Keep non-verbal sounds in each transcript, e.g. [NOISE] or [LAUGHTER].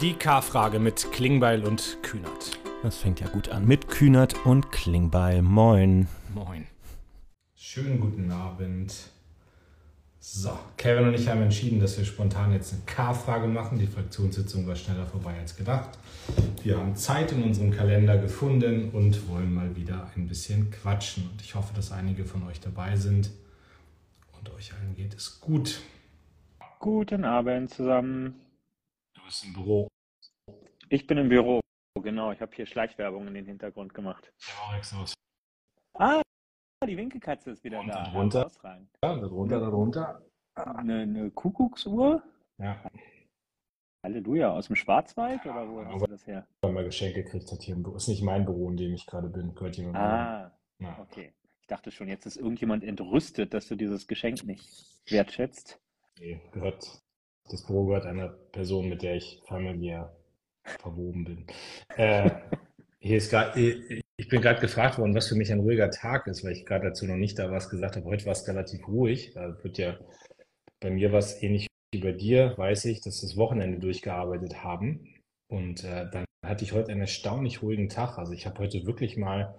Die K-Frage mit Klingbeil und Kühnert. Das fängt ja gut an. Mit Kühnert und Klingbeil. Moin. Moin. Schönen guten Abend. So, Kevin und ich haben entschieden, dass wir spontan jetzt eine K-Frage machen. Die Fraktionssitzung war schneller vorbei als gedacht. Wir haben Zeit in unserem Kalender gefunden und wollen mal wieder ein bisschen quatschen. Und ich hoffe, dass einige von euch dabei sind und euch allen geht es gut. Guten Abend zusammen. Du bist im Büro. Ich bin im Büro. Genau, ich habe hier Schleichwerbung in den Hintergrund gemacht. Ja, los. Ah, die Winkelkatze ist wieder Und da. darunter? Herausragend. Ja, darunter, darunter. Eine, eine Kuckucksuhr? Ja, Halleluja, aus dem Schwarzwald oder wo hast du das her? weil man Geschenke gekriegt hat hier im Büro. Ist nicht mein Büro, in dem ich gerade bin. Gehört jemand Ah, Ja. okay. Ich dachte schon, jetzt ist irgendjemand entrüstet, dass du dieses Geschenk nicht wertschätzt. Nee, gehört, das Büro gehört einer Person, mit der ich familiär verwoben bin. Äh, hier ist gerade, ich bin gerade gefragt worden, was für mich ein ruhiger Tag ist, weil ich gerade dazu noch nicht da was gesagt habe. Heute war es relativ ruhig. Da wird ja bei mir was ähnlich wie bei dir, weiß ich, dass das Wochenende durchgearbeitet haben. Und äh, dann hatte ich heute einen erstaunlich ruhigen Tag. Also ich habe heute wirklich mal,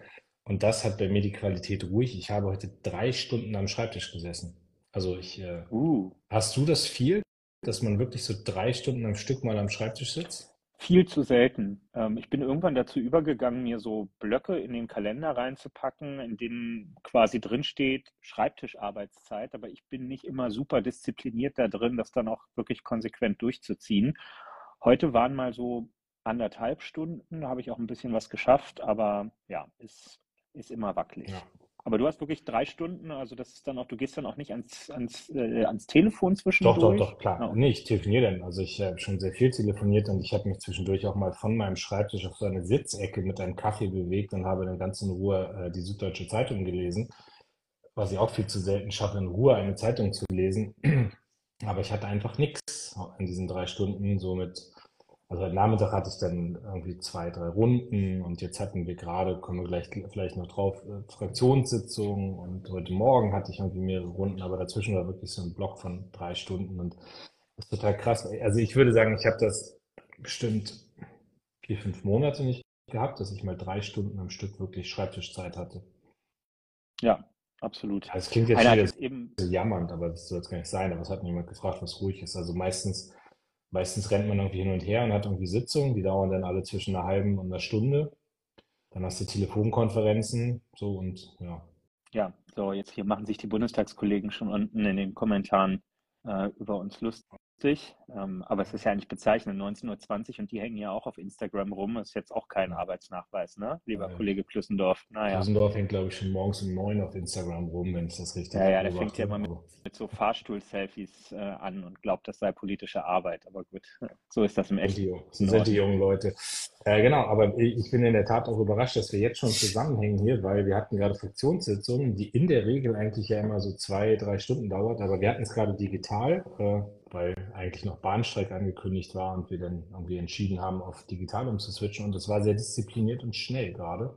und das hat bei mir die Qualität ruhig, ich habe heute drei Stunden am Schreibtisch gesessen. Also ich, äh, Uh, Hast du das viel, dass man wirklich so drei Stunden am Stück mal am Schreibtisch sitzt? viel zu selten. Ähm, ich bin irgendwann dazu übergegangen, mir so Blöcke in den Kalender reinzupacken, in denen quasi drin steht Schreibtischarbeitszeit, aber ich bin nicht immer super diszipliniert da drin, das dann auch wirklich konsequent durchzuziehen. Heute waren mal so anderthalb Stunden, da habe ich auch ein bisschen was geschafft, aber ja, ist, ist immer wackelig. Ja. Aber du hast wirklich drei Stunden, also das ist dann auch, du gehst dann auch nicht ans, ans, äh, ans Telefon Doch, zwischendurch. doch, doch, klar. Ja. Nee, ich telefoniere dann. Also ich habe schon sehr viel telefoniert und ich habe mich zwischendurch auch mal von meinem Schreibtisch auf so eine Sitzecke mit einem Kaffee bewegt und habe dann ganz in Ruhe äh, die Süddeutsche Zeitung gelesen, was ich auch viel zu selten schaffe, in Ruhe eine Zeitung zu lesen. [CLEARS THROAT] Aber ich hatte einfach nichts in diesen drei Stunden, so mit Also heute Nachmittag hatte ich dann irgendwie zwei, drei Runden und jetzt hatten wir gerade, kommen wir gleich vielleicht noch drauf, äh, Fraktionssitzungen und heute Morgen hatte ich irgendwie mehrere Runden, aber dazwischen war wirklich so ein Block von drei Stunden und das ist total krass. Also ich würde sagen, ich habe das bestimmt vier, fünf Monate nicht gehabt, dass ich mal drei Stunden am Stück wirklich Schreibtischzeit hatte. Ja, absolut. Das klingt jetzt Einer wieder eben, so jammernd, aber das soll es gar nicht sein. Aber es hat mir jemand gefragt, was ruhig ist. Also meistens, meistens rennt man irgendwie hin und her und hat irgendwie Sitzungen, die dauern dann alle zwischen einer halben und einer Stunde. Dann hast du Telefonkonferenzen, so und ja. ja, so jetzt hier machen sich die Bundestagskollegen schon unten in den Kommentaren äh, über uns lustig. Ähm, aber es ist ja eigentlich bezeichnend, 19.20 Uhr und die hängen ja auch auf Instagram rum. Ist jetzt auch kein Arbeitsnachweis, ne? Lieber Nein. Kollege Klüssendorf. Naja, Rosendorf hängt, glaube ich, schon morgens um neun auf Instagram rum, wenn ich das richtig Ja, ja, der fängt ja immer mit- mit so Fahrstuhl-Selfies äh, an und glaubt, das sei politische Arbeit. Aber gut, [LAUGHS] so ist das im echten. die, das sind die jungen Leute. Äh, genau, aber ich bin in der Tat auch überrascht, dass wir jetzt schon zusammenhängen hier, weil wir hatten gerade Fraktionssitzungen, die in der Regel eigentlich ja immer so zwei, drei Stunden dauert, aber wir hatten es gerade digital, äh, weil eigentlich noch Bahnstreik angekündigt war und wir dann irgendwie entschieden haben, auf digital umzuswitchen und das war sehr diszipliniert und schnell gerade.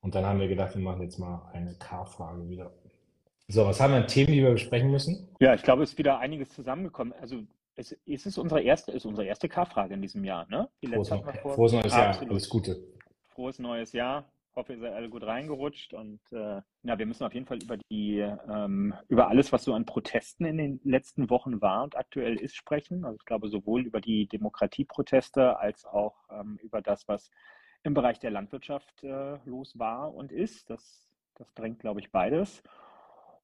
Und dann haben wir gedacht, wir machen jetzt mal eine K-Frage wieder. So, was haben wir an Themen, die wir besprechen müssen? Ja, ich glaube, es ist wieder einiges zusammengekommen. Also es, es ist unsere erste, ist unsere erste K-Frage in diesem Jahr, ne? Die Frohes, hatten wir vor. frohes neues Jahr, Absolut. alles Gute. Frohes neues Jahr. Hoffe, ihr seid alle gut reingerutscht und äh, ja, wir müssen auf jeden Fall über die ähm, über alles, was so an Protesten in den letzten Wochen war und aktuell ist, sprechen. Also ich glaube sowohl über die Demokratieproteste als auch ähm, über das, was im Bereich der Landwirtschaft äh, los war und ist. Das, das drängt, glaube ich, beides.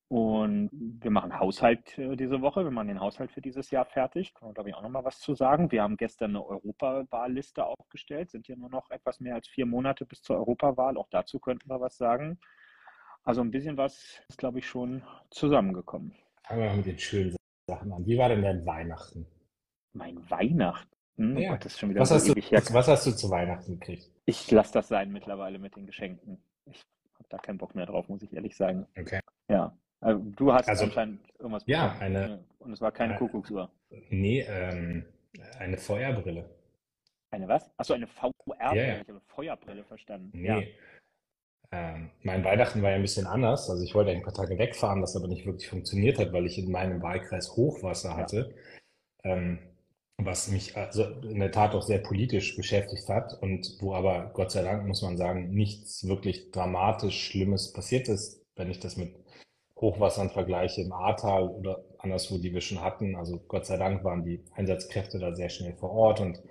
Und wir machen Haushalt äh, diese Woche. Wir machen den Haushalt für dieses Jahr fertig. Kann man, glaube ich, auch nochmal was zu sagen. Wir haben gestern eine Europawahlliste aufgestellt. Sind ja nur noch etwas mehr als vier Monate bis zur Europawahl. Auch dazu könnten wir was sagen. Also ein bisschen was ist, glaube ich, schon zusammengekommen. Fangen wir mal mit den schönen Sachen an. Wie war denn dein Weihnachten? Mein Weihnachten. Oh Ja. Gott, schon wieder Was so hast du, was hast du zu Weihnachten gekriegt? Ich lasse das sein mittlerweile mit den Geschenken. Ich habe da keinen Bock mehr drauf, muss ich ehrlich sagen. Okay. Ja. Also, du hast Also, anscheinend irgendwas ja, bekommen. eine- Und es war keine Kuckucksuhr. Nee, ähm, eine Feuerbrille. Eine was? Achso, eine VR-Brille. Ja, ja. Ich habe Feuerbrille verstanden. Nee. Ja. Ähm, mein Weihnachten war ja ein bisschen anders. Also ich wollte ein paar Tage wegfahren, was aber nicht wirklich funktioniert hat, weil ich in meinem Wahlkreis Hochwasser Ja. hatte. Ähm, was mich also in der Tat auch sehr politisch beschäftigt hat und wo aber Gott sei Dank, muss man sagen, nichts wirklich dramatisch Schlimmes passiert ist, wenn ich das mit Hochwassern vergleiche im Ahrtal oder anderswo, die wir schon hatten. Also Gott sei Dank waren die Einsatzkräfte da sehr schnell vor Ort und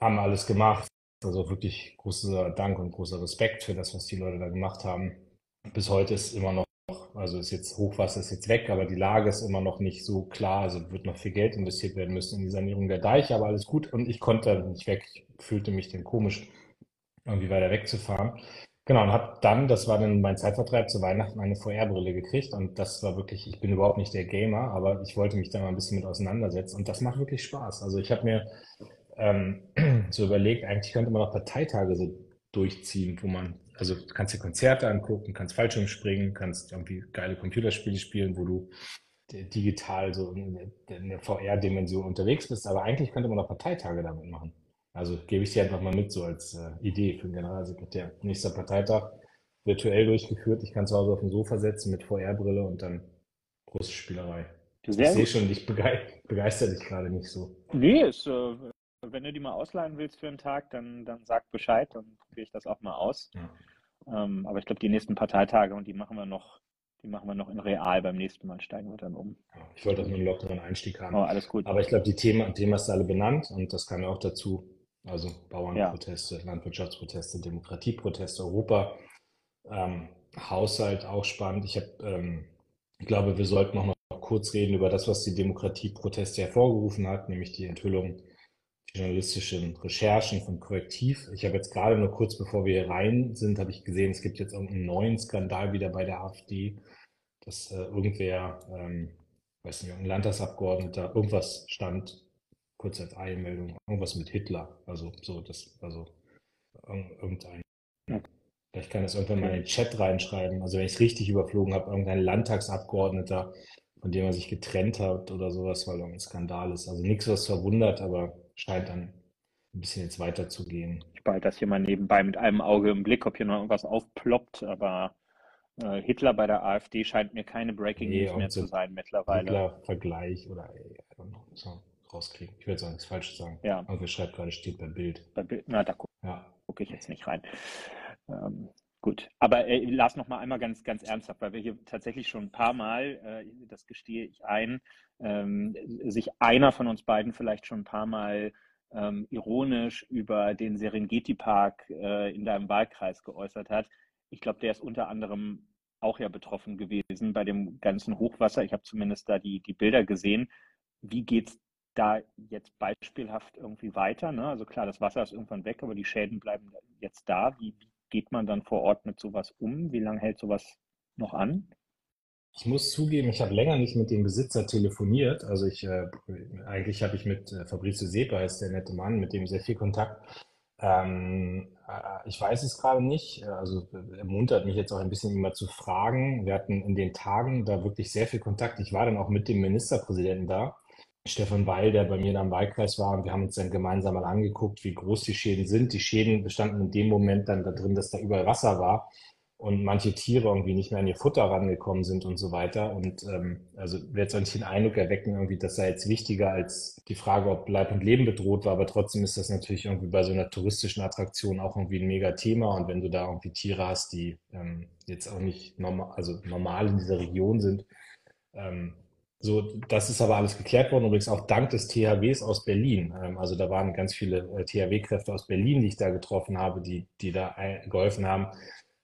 haben alles gemacht. Also wirklich großer Dank und großer Respekt für das, was die Leute da gemacht haben. Bis heute ist immer noch also ist jetzt Hochwasser ist jetzt weg, aber die Lage ist immer noch nicht so klar. Also wird noch viel Geld investiert werden müssen in die Sanierung der Deiche, aber alles gut. Und ich konnte nicht weg. Ich fühlte mich dann komisch, irgendwie weiter wegzufahren. Genau, und habe dann, das war dann mein Zeitvertreib zu Weihnachten, eine VR-Brille gekriegt. Und das war wirklich, ich bin überhaupt nicht der Gamer, aber ich wollte mich da mal ein bisschen mit auseinandersetzen. Und das macht wirklich Spaß. Also ich habe mir ähm, [CLEARS THROAT] so überlegt, eigentlich könnte man auch Parteitage so durchziehen, wo man also du kannst dir Konzerte angucken, kannst Fallschirm springen, kannst irgendwie geile Computerspiele spielen, wo du digital so in der VR-Dimension unterwegs bist. Aber eigentlich könnte man auch Parteitage damit machen. Also gebe ich dir einfach mal mit, so als äh, Idee für den Generalsekretär. Nächster Parteitag virtuell durchgeführt. Ich kann zu Hause auf dem Sofa setzen mit VR-Brille und dann große Spielerei. Sehr ich sehe schon, ich begeister dich gerade nicht so. Nee, ist, äh, wenn du die mal ausleihen willst für einen Tag, dann, dann sag Bescheid, dann probiere ich das auch mal aus. Ja. Ähm, aber ich glaube, die nächsten Parteitage und die machen wir noch, die machen wir noch in real beim nächsten Mal, steigen wir dann um. Ja, ich wollte auch nur einen lockeren Einstieg haben. Oh, alles gut. Aber ich glaube, die Themen, Themen hast du alle benannt und das kam ja auch dazu. Also Bauernproteste, ja. Landwirtschaftsproteste, Demokratieproteste, Europa, ähm, Haushalt auch spannend. Ich, hab, ähm, ich glaube, wir sollten auch noch kurz reden über das, was die Demokratieproteste hervorgerufen hat, nämlich die Enthüllung journalistischen Recherchen von Korrektiv. Ich habe jetzt gerade nur kurz bevor wir hier rein sind, habe ich gesehen, es gibt jetzt irgendeinen neuen Skandal wieder bei der AfD, dass äh, irgendwer, ähm, weiß nicht, ein Landtagsabgeordneter, irgendwas stand, kurz als Eilmeldung, irgendwas mit Hitler. Also so, das, also irgendein. Vielleicht kann das irgendwann mal in den Chat reinschreiben. Also wenn ich es richtig überflogen habe, irgendein Landtagsabgeordneter, von dem er sich getrennt hat oder sowas, weil irgendein Skandal ist. Also nichts, was verwundert, aber scheint dann ein bisschen jetzt weiterzugehen. Ich behalte das hier mal nebenbei mit einem Auge im Blick, ob hier noch irgendwas aufploppt, aber äh, Hitler bei der AfD scheint mir keine Breaking nee, News mehr so zu sein mittlerweile. Hitler-Vergleich oder ey, I don't know, so rauskriegen. Ich will jetzt auch nichts Falsches sagen. Ja. Irgendwer schreibt gerade, steht bei Bild. Bei Bild, na, da gucke ja. guck ich jetzt nicht rein. Ähm, Gut, aber äh, Lars noch mal einmal ganz, ganz ernsthaft, weil wir hier tatsächlich schon ein paar Mal, äh, das gestehe ich ein, ähm, sich einer von uns beiden vielleicht schon ein paar Mal ähm, ironisch über den Serengeti-Park äh, in deinem Wahlkreis geäußert hat. Ich glaube, der ist unter anderem auch ja betroffen gewesen bei dem ganzen Hochwasser. Ich habe zumindest da die, die Bilder gesehen. Wie geht es da jetzt beispielhaft irgendwie weiter? Ne? Also klar, das Wasser ist irgendwann weg, aber die Schäden bleiben jetzt da. Wie, wie geht man dann vor Ort mit sowas um? Wie lange hält sowas noch an? Ich muss zugeben, ich habe länger nicht mit dem Besitzer telefoniert. Also ich äh, eigentlich habe ich mit äh, Fabrizio Sepa, ist der nette Mann, mit dem sehr viel Kontakt. Ähm, äh, ich weiß es gerade nicht. Also er muntert mich jetzt auch ein bisschen immer zu fragen. Wir hatten in den Tagen da wirklich sehr viel Kontakt. Ich war dann auch mit dem Ministerpräsidenten da. Stefan Weil, der bei mir da im Wahlkreis war, und wir haben uns dann gemeinsam mal angeguckt, wie groß die Schäden sind. Die Schäden bestanden in dem Moment dann da drin, dass da überall Wasser war und manche Tiere irgendwie nicht mehr an ihr Futter rangekommen sind und so weiter. Und ähm, also wird es nicht den Eindruck erwecken, irgendwie, das sei jetzt wichtiger als die Frage, ob Leib und Leben bedroht war. Aber trotzdem ist das natürlich irgendwie bei so einer touristischen Attraktion auch irgendwie ein mega Thema. Und wenn du da irgendwie Tiere hast, die ähm, jetzt auch nicht normal, also normal in dieser Region sind, ähm, so, das ist aber alles geklärt worden, übrigens auch dank des THWs aus Berlin. Ähm, also da waren ganz viele äh, THW-Kräfte aus Berlin, die ich da getroffen habe, die, die da geholfen haben,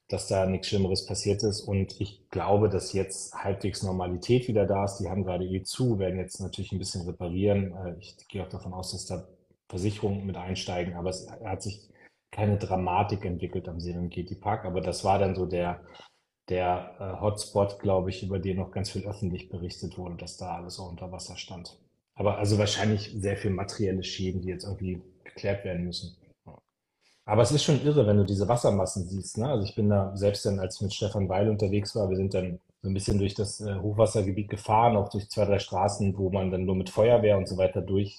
dass da nichts Schlimmeres passiert ist. Und ich glaube, dass jetzt halbwegs Normalität wieder da ist. Die haben gerade eh zu, werden jetzt natürlich ein bisschen reparieren. Äh, ich gehe auch davon aus, dass da Versicherungen mit einsteigen, aber es hat sich keine Dramatik entwickelt am Serengeti Park. Aber das war dann so der, der äh, Hotspot, glaube ich, über den noch ganz viel öffentlich berichtet wurde, dass da alles auch unter Wasser stand. Aber also wahrscheinlich sehr viel materielle Schäden, die jetzt irgendwie geklärt werden müssen. Aber es ist schon irre, wenn du diese Wassermassen siehst. Ne? Also ich bin da selbst dann, als ich mit Stefan Weil unterwegs war, wir sind dann so ein bisschen durch das äh, Hochwassergebiet gefahren, auch durch zwei, drei Straßen, wo man dann nur mit Feuerwehr und so weiter durch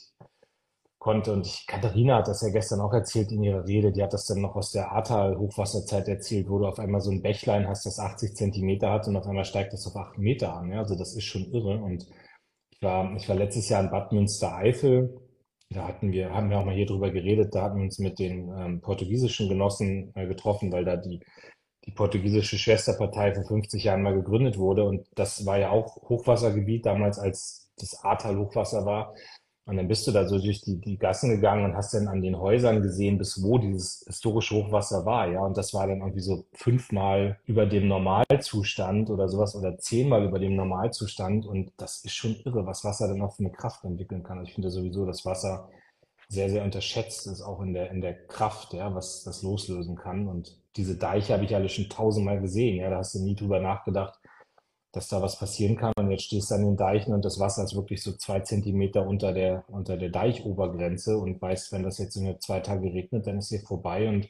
konnte. Und ich, Katharina hat das ja gestern auch erzählt in ihrer Rede. Die hat das dann noch aus der Ahrtal-Hochwasserzeit erzählt, wo du auf einmal so ein Bächlein hast, das 80 Zentimeter hat und auf einmal steigt das auf 8 Meter an. Ja? Also das ist schon irre. Und ich war, ich war letztes Jahr in Bad Münstereifel Da hatten wir, haben wir auch mal hier drüber geredet, da hatten wir uns mit den ähm, portugiesischen Genossen äh, getroffen, weil da die, die portugiesische Schwesterpartei vor 50 Jahren mal gegründet wurde. Und das war ja auch Hochwassergebiet damals, als das Ahrtal Hochwasser war. Und dann bist du da so durch die, die Gassen gegangen und hast dann an den Häusern gesehen, bis wo dieses historische Hochwasser war, ja. Und das war dann irgendwie so fünfmal über dem Normalzustand oder sowas oder zehnmal über dem Normalzustand. Und das ist schon irre, was Wasser dann auch für eine Kraft entwickeln kann. Ich finde sowieso, dass Wasser sehr, sehr unterschätzt ist, auch in der, in der Kraft, ja, was das loslösen kann. Und diese Deiche habe ich alle schon tausendmal gesehen, ja. Da hast du nie drüber nachgedacht, dass da was passieren kann. Und jetzt stehst du an den Deichen und das Wasser ist wirklich so zwei Zentimeter unter der, unter der Deichobergrenze und weißt, wenn das jetzt in zwei Tage regnet, dann ist hier vorbei und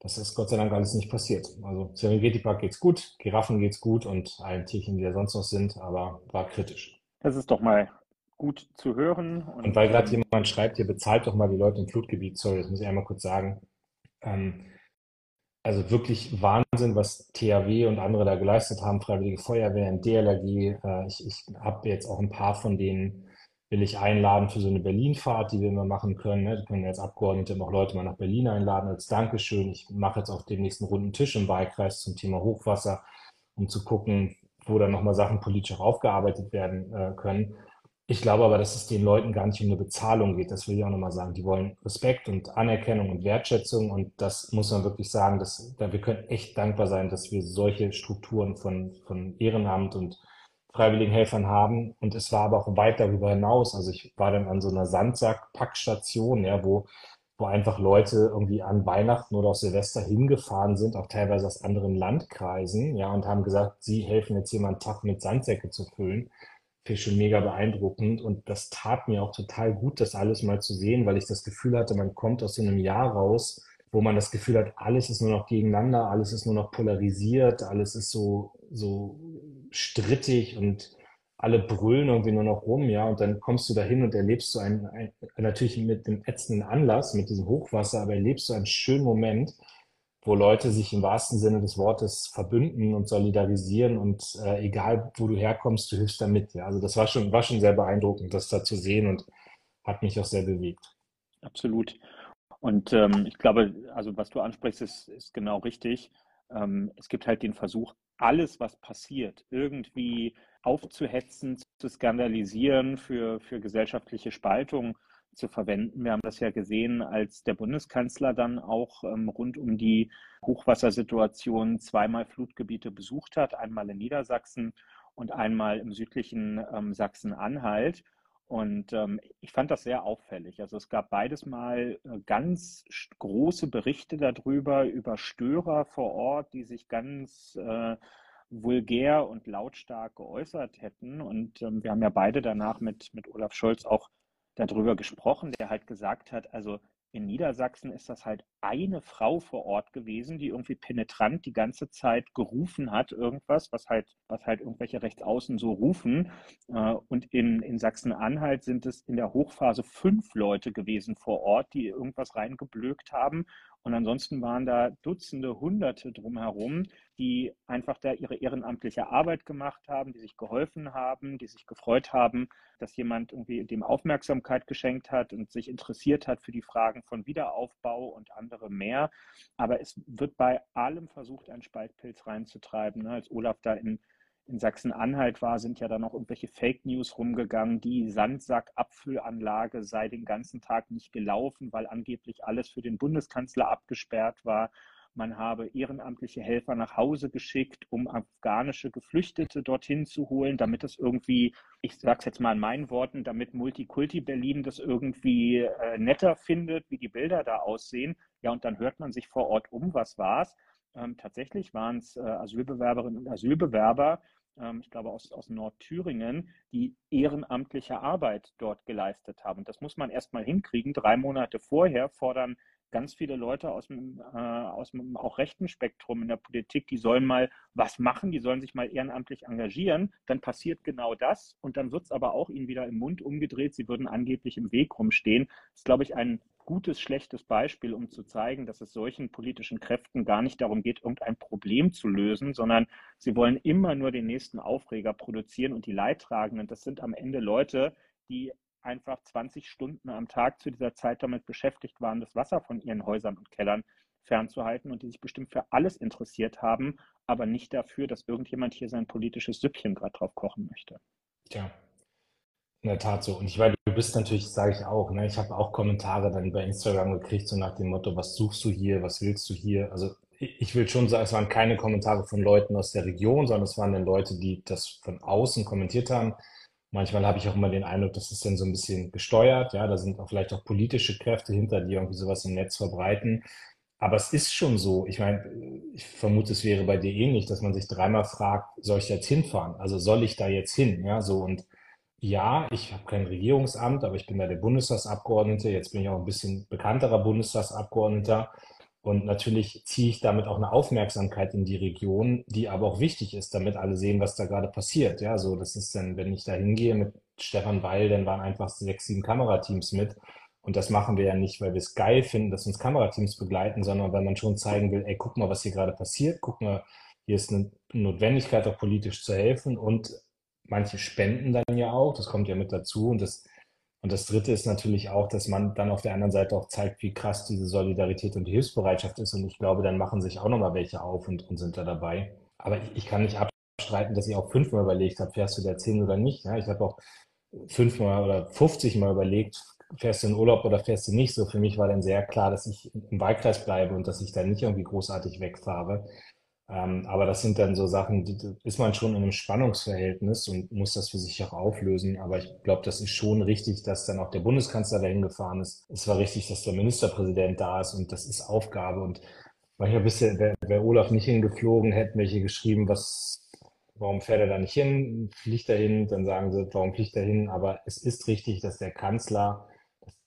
das ist Gott sei Dank alles nicht passiert. Also Serengeti Park geht's gut, Giraffen geht's gut und allen Tierchen, die da sonst noch sind, aber war kritisch. Das ist doch mal gut zu hören. Und, und weil gerade jemand schreibt, ihr bezahlt doch mal die Leute im Flutgebiet, sorry, das muss ich einmal kurz sagen. Ähm, also wirklich Wahnsinn, was THW und andere da geleistet haben, Freiwillige Feuerwehr, DLRG. Äh, ich ich habe jetzt auch ein paar von denen, will ich einladen für so eine Berlin-Fahrt, die wir immer machen können. Ne? Die können jetzt Abgeordnete noch Leute mal nach Berlin einladen als Dankeschön. Ich mache jetzt auch den nächsten runden Tisch im Wahlkreis zum Thema Hochwasser, um zu gucken, wo dann nochmal Sachen politisch auch aufgearbeitet werden äh, können. Ich glaube aber, dass es den Leuten gar nicht um eine Bezahlung geht. Das will ich auch nochmal sagen. Die wollen Respekt und Anerkennung und Wertschätzung. Und das muss man wirklich sagen, dass, da wir können echt dankbar sein, dass wir solche Strukturen von, von Ehrenamt und freiwilligen Helfern haben. Und es war aber auch weit darüber hinaus. Also ich war dann an so einer Sandsack-Packstation, ja, wo, wo einfach Leute irgendwie an Weihnachten oder auch Silvester hingefahren sind, auch teilweise aus anderen Landkreisen, ja, und haben gesagt, sie helfen jetzt einen Tag mit Sandsäcke zu füllen ich schon mega beeindruckend. Und das tat mir auch total gut, das alles mal zu sehen, weil ich das Gefühl hatte, man kommt aus so einem Jahr raus, wo man das Gefühl hat, alles ist nur noch gegeneinander, alles ist nur noch polarisiert, alles ist so, so strittig und alle brüllen irgendwie nur noch rum, ja, und dann kommst du dahin und erlebst so einen, ein, natürlich mit dem ätzenden Anlass, mit diesem Hochwasser, aber erlebst du einen schönen Moment, wo Leute sich im wahrsten Sinne des Wortes verbünden und solidarisieren und äh, egal, wo du herkommst, du hilfst damit. Ja. Also das war schon, war schon sehr beeindruckend, das da zu sehen und hat mich auch sehr bewegt. Absolut. Und ähm, ich glaube, also was du ansprichst, ist, ist genau richtig. Ähm, es gibt halt den Versuch, alles, was passiert, irgendwie aufzuhetzen, zu skandalisieren für, für gesellschaftliche Spaltung zu verwenden. Wir haben das ja gesehen, als der Bundeskanzler dann auch ähm, rund um die Hochwassersituation zweimal Flutgebiete besucht hat, einmal in Niedersachsen und einmal im südlichen ähm, Sachsen-Anhalt. Und ähm, ich fand das sehr auffällig. Also es gab beides mal äh, ganz große Berichte darüber, über Störer vor Ort, die sich ganz äh, vulgär und lautstark geäußert hätten. Und ähm, wir haben ja beide danach mit, mit Olaf Scholz auch darüber gesprochen, der halt gesagt hat, also in Niedersachsen ist das halt eine Frau vor Ort gewesen, die irgendwie penetrant die ganze Zeit gerufen hat, irgendwas, was halt, was halt irgendwelche Rechtsaußen so rufen. Äh, und in, in Sachsen-Anhalt sind es in der Hochphase fünf Leute gewesen vor Ort, die irgendwas reingeblökt haben. Und ansonsten waren da Dutzende, Hunderte drumherum, die einfach da ihre ehrenamtliche Arbeit gemacht haben, die sich geholfen haben, die sich gefreut haben, dass jemand irgendwie dem Aufmerksamkeit geschenkt hat und sich interessiert hat für die Fragen von Wiederaufbau und andere mehr. Aber es wird bei allem versucht, einen Spaltpilz reinzutreiben. Ne? Als Olaf da in in Sachsen-Anhalt war, sind ja dann noch irgendwelche Fake News rumgegangen, die Sandsack-Abfüllanlage sei den ganzen Tag nicht gelaufen, weil angeblich alles für den Bundeskanzler abgesperrt war. Man habe ehrenamtliche Helfer nach Hause geschickt, um afghanische Geflüchtete dorthin zu holen, damit es irgendwie, ich sage es jetzt mal in meinen Worten, damit Multikulti Berlin das irgendwie äh, netter findet, wie die Bilder da aussehen. Ja, und dann hört man sich vor Ort um, was war's? Ähm, tatsächlich waren es äh, Asylbewerberinnen und Asylbewerber, ähm, ich glaube aus, aus Nordthüringen, die ehrenamtliche Arbeit dort geleistet haben. Das muss man erst mal hinkriegen. Drei Monate vorher fordern ganz viele Leute aus dem, äh, aus dem auch rechten Spektrum in der Politik, die sollen mal was machen, die sollen sich mal ehrenamtlich engagieren. Dann passiert genau das und dann wird es aber auch ihnen wieder im Mund umgedreht. Sie würden angeblich im Weg rumstehen. Das ist, glaube ich, ein gutes, schlechtes Beispiel, um zu zeigen, dass es solchen politischen Kräften gar nicht darum geht, irgendein Problem zu lösen, sondern sie wollen immer nur den nächsten Aufreger produzieren und die Leidtragenden, das sind am Ende Leute, die einfach 20 Stunden am Tag zu dieser Zeit damit beschäftigt waren, das Wasser von ihren Häusern und Kellern fernzuhalten und die sich bestimmt für alles interessiert haben, aber nicht dafür, dass irgendjemand hier sein politisches Süppchen gerade drauf kochen möchte. Tja, in der Tat so. Und ich weiß, du bist natürlich, sage ich auch, ne, ich habe auch Kommentare dann bei Instagram gekriegt, so nach dem Motto, was suchst du hier, was willst du hier? Also ich will schon sagen, es waren keine Kommentare von Leuten aus der Region, sondern es waren dann Leute, die das von außen kommentiert haben. Manchmal habe ich auch immer den Eindruck, das ist dann so ein bisschen gesteuert. Ja, da sind auch vielleicht auch politische Kräfte hinter, die irgendwie sowas im Netz verbreiten. Aber es ist schon so. Ich meine, ich vermute, es wäre bei dir ähnlich, dass man sich dreimal fragt, soll ich jetzt hinfahren? Also soll ich da jetzt hin? Ja, so und ja, ich habe kein Regierungsamt, aber ich bin da der Bundestagsabgeordnete. Jetzt bin ich auch ein bisschen bekannterer Bundestagsabgeordneter. Und natürlich ziehe ich damit auch eine Aufmerksamkeit in die Region, die aber auch wichtig ist, damit alle sehen, was da gerade passiert. Ja, so, das ist dann, wenn ich da hingehe mit Stefan Weil, dann waren einfach sechs, sieben Kamerateams mit. Und das machen wir ja nicht, weil wir es geil finden, dass uns Kamerateams begleiten, sondern weil man schon zeigen will, ey, guck mal, was hier gerade passiert. Guck mal, hier ist eine Notwendigkeit, auch politisch zu helfen. Und manche spenden dann ja auch. Das kommt ja mit dazu. Und das und das Dritte ist natürlich auch, dass man dann auf der anderen Seite auch zeigt, wie krass diese Solidarität und die Hilfsbereitschaft ist. Und ich glaube, dann machen sich auch nochmal welche auf und, und sind da dabei. Aber ich, ich kann nicht abstreiten, dass ich auch fünfmal überlegt habe, fährst du da zehn oder nicht. Ja, ich habe auch fünfmal oder 50 Mal überlegt, fährst du in Urlaub oder fährst du nicht. So für mich war dann sehr klar, dass ich im Wahlkreis bleibe und dass ich da nicht irgendwie großartig wegfahre. Ähm, aber das sind dann so Sachen, die ist man schon in einem Spannungsverhältnis und muss das für sich auch auflösen. Aber ich glaube, das ist schon richtig, dass dann auch der Bundeskanzler dahin gefahren ist. Es war richtig, dass der Ministerpräsident da ist und das ist Aufgabe. Und manchmal bisher wäre wär Olaf nicht hingeflogen, hätten welche geschrieben, was, warum fährt er da nicht hin? Fliegt er hin? Dann sagen sie, warum fliegt er hin? Aber es ist richtig, dass der Kanzler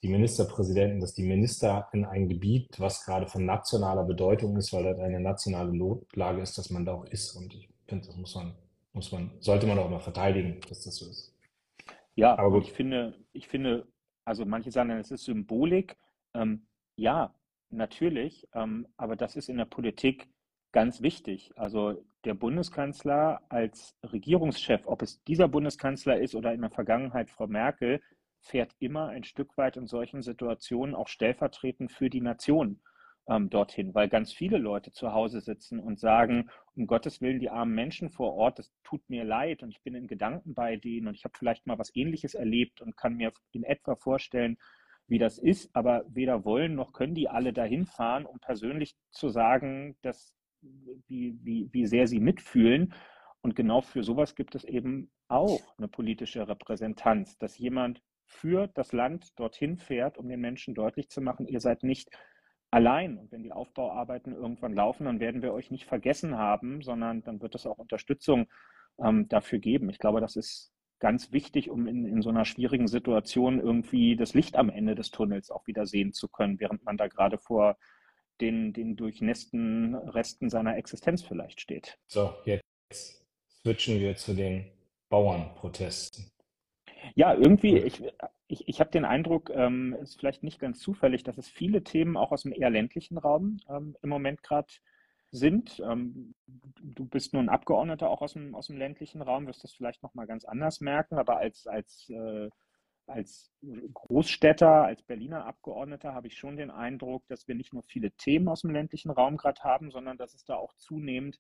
die Ministerpräsidenten, dass die Minister in ein Gebiet, was gerade von nationaler Bedeutung ist, weil das eine nationale Notlage ist, dass man da auch ist. Und ich finde, das muss man, muss man, sollte man auch mal verteidigen, dass das so ist. Ja, aber ich finde, ich finde, also manche sagen, es ist Symbolik. Ähm, ja, natürlich, ähm, aber das ist in der Politik ganz wichtig. Also der Bundeskanzler als Regierungschef, ob es dieser Bundeskanzler ist oder in der Vergangenheit Frau Merkel, fährt immer ein Stück weit in solchen Situationen auch stellvertretend für die Nation ähm, dorthin, weil ganz viele Leute zu Hause sitzen und sagen, um Gottes Willen, die armen Menschen vor Ort, das tut mir leid und ich bin in Gedanken bei denen und ich habe vielleicht mal was Ähnliches erlebt und kann mir in etwa vorstellen, wie das ist, aber weder wollen noch können die alle dahin fahren, um persönlich zu sagen, dass, wie, wie, wie sehr sie mitfühlen. Und genau für sowas gibt es eben auch eine politische Repräsentanz, dass jemand für das Land dorthin fährt, um den Menschen deutlich zu machen, ihr seid nicht allein. Und wenn die Aufbauarbeiten irgendwann laufen, dann werden wir euch nicht vergessen haben, sondern dann wird es auch Unterstützung ähm, dafür geben. Ich glaube, das ist ganz wichtig, um in, in so einer schwierigen Situation irgendwie das Licht am Ende des Tunnels auch wieder sehen zu können, während man da gerade vor den, den durchnässten Resten seiner Existenz vielleicht steht. So, jetzt switchen wir zu den Bauernprotesten. Ja, irgendwie, ich, ich, ich habe den Eindruck, ähm, ist vielleicht nicht ganz zufällig, dass es viele Themen auch aus dem eher ländlichen Raum ähm, im Moment gerade sind. Ähm, du bist nur ein Abgeordneter auch aus dem, aus dem ländlichen Raum, wirst das vielleicht nochmal ganz anders merken, aber als, als, äh, als Großstädter, als Berliner Abgeordneter habe ich schon den Eindruck, dass wir nicht nur viele Themen aus dem ländlichen Raum gerade haben, sondern dass es da auch zunehmend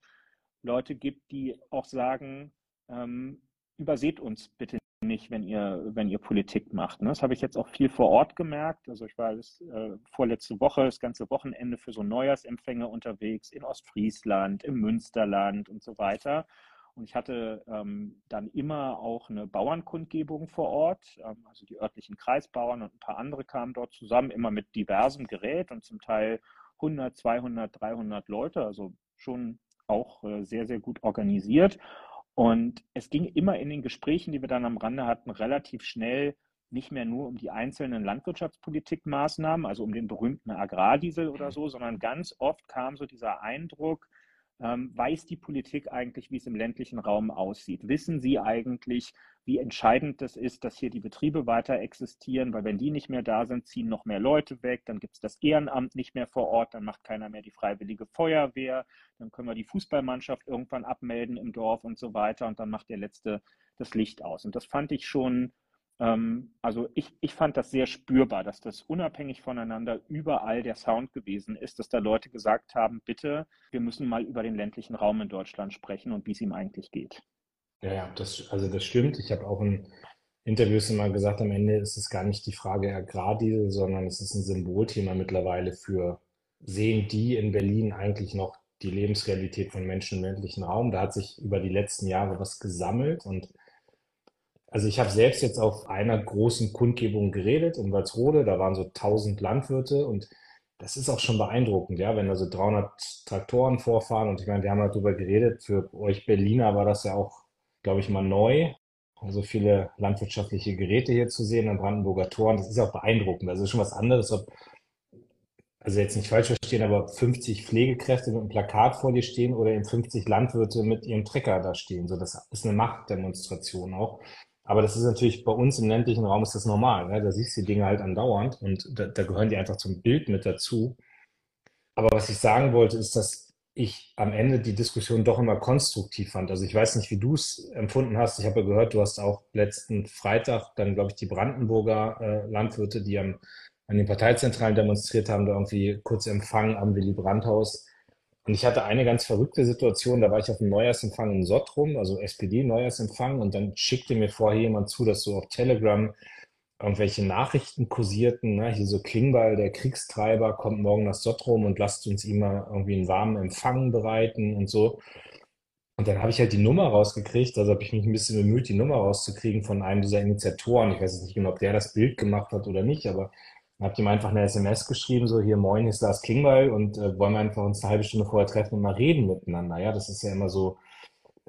Leute gibt, die auch sagen, ähm, überseht uns bitte nicht, wenn ihr, wenn ihr Politik macht. Ne? Das habe ich jetzt auch viel vor Ort gemerkt. Also ich war das, äh, vorletzte Woche, das ganze Wochenende für so Neujahrsempfänge unterwegs in Ostfriesland, im Münsterland und so weiter. Und ich hatte ähm, dann immer auch eine Bauernkundgebung vor Ort. Ähm, also die örtlichen Kreisbauern und ein paar andere kamen dort zusammen, immer mit diversem Gerät und zum Teil 100, 200, 300 Leute. Also schon auch äh, sehr, sehr gut organisiert. Und es ging immer in den Gesprächen, die wir dann am Rande hatten, relativ schnell nicht mehr nur um die einzelnen Landwirtschaftspolitikmaßnahmen, also um den berühmten Agrardiesel oder so, sondern ganz oft kam so dieser Eindruck, ähm, weiß die Politik eigentlich, wie es im ländlichen Raum aussieht? Wissen Sie eigentlich, wie entscheidend das ist, dass hier die Betriebe weiter existieren? Weil wenn die nicht mehr da sind, ziehen noch mehr Leute weg, dann gibt es das Ehrenamt nicht mehr vor Ort, dann macht keiner mehr die freiwillige Feuerwehr, dann können wir die Fußballmannschaft irgendwann abmelden im Dorf und so weiter und dann macht der Letzte das Licht aus. Und das fand ich schon also ich, ich fand das sehr spürbar, dass das unabhängig voneinander überall der Sound gewesen ist, dass da Leute gesagt haben, bitte, wir müssen mal über den ländlichen Raum in Deutschland sprechen und wie es ihm eigentlich geht. Ja, ja, das, also das stimmt. Ich habe auch in Interviews immer gesagt, am Ende ist es gar nicht die Frage Agrardiesel, sondern es ist ein Symbolthema mittlerweile für, sehen die in Berlin eigentlich noch die Lebensrealität von Menschen im ländlichen Raum? Da hat sich über die letzten Jahre was gesammelt und also ich habe selbst jetzt auf einer großen Kundgebung geredet in Walsrode, da waren so 1000 Landwirte und das ist auch schon beeindruckend, ja, wenn da so 300 Traktoren vorfahren und ich meine, wir haben halt darüber geredet, für euch Berliner war das ja auch, glaube ich, mal neu, so viele landwirtschaftliche Geräte hier zu sehen an Brandenburger Toren, das ist auch beeindruckend. Ist schon was anderes, ob, also jetzt nicht falsch verstehen, aber 50 Pflegekräfte mit einem Plakat vor dir stehen oder eben 50 Landwirte mit ihrem Trecker da stehen. So, das ist eine Machtdemonstration auch. Aber das ist natürlich bei uns im ländlichen Raum ist das normal. Ne? Da siehst du die Dinge halt andauernd und da, da gehören die einfach zum Bild mit dazu. Aber was ich sagen wollte, ist, dass ich am Ende die Diskussion doch immer konstruktiv fand. Also ich weiß nicht, wie du es empfunden hast. Ich habe ja gehört, du hast auch letzten Freitag dann, glaube ich, die Brandenburger äh, Landwirte, die am, an den Parteizentralen demonstriert haben, da irgendwie kurz empfangen am Willy Brandt-Haus. Und ich hatte eine ganz verrückte Situation, da war ich auf einem Neujahrsempfang in Sottrum, also SPD-Neujahrsempfang, und dann schickte mir vorher jemand zu, dass so auf Telegram irgendwelche Nachrichten kursierten, ne? hier so Klingbeil, der Kriegstreiber, kommt morgen nach Sottrum und lasst uns ihm mal irgendwie einen warmen Empfang bereiten und so. Und dann habe ich halt die Nummer rausgekriegt, also habe ich mich ein bisschen bemüht, die Nummer rauszukriegen von einem dieser Initiatoren. Ich weiß jetzt nicht genau, ob der das Bild gemacht hat oder nicht, aber dann habt ihm einfach eine SMS geschrieben, so hier, moin, hier ist Lars Klingbeil und äh, wollen wir einfach uns eine halbe Stunde vorher treffen und mal reden miteinander. Ja, das ist ja immer so,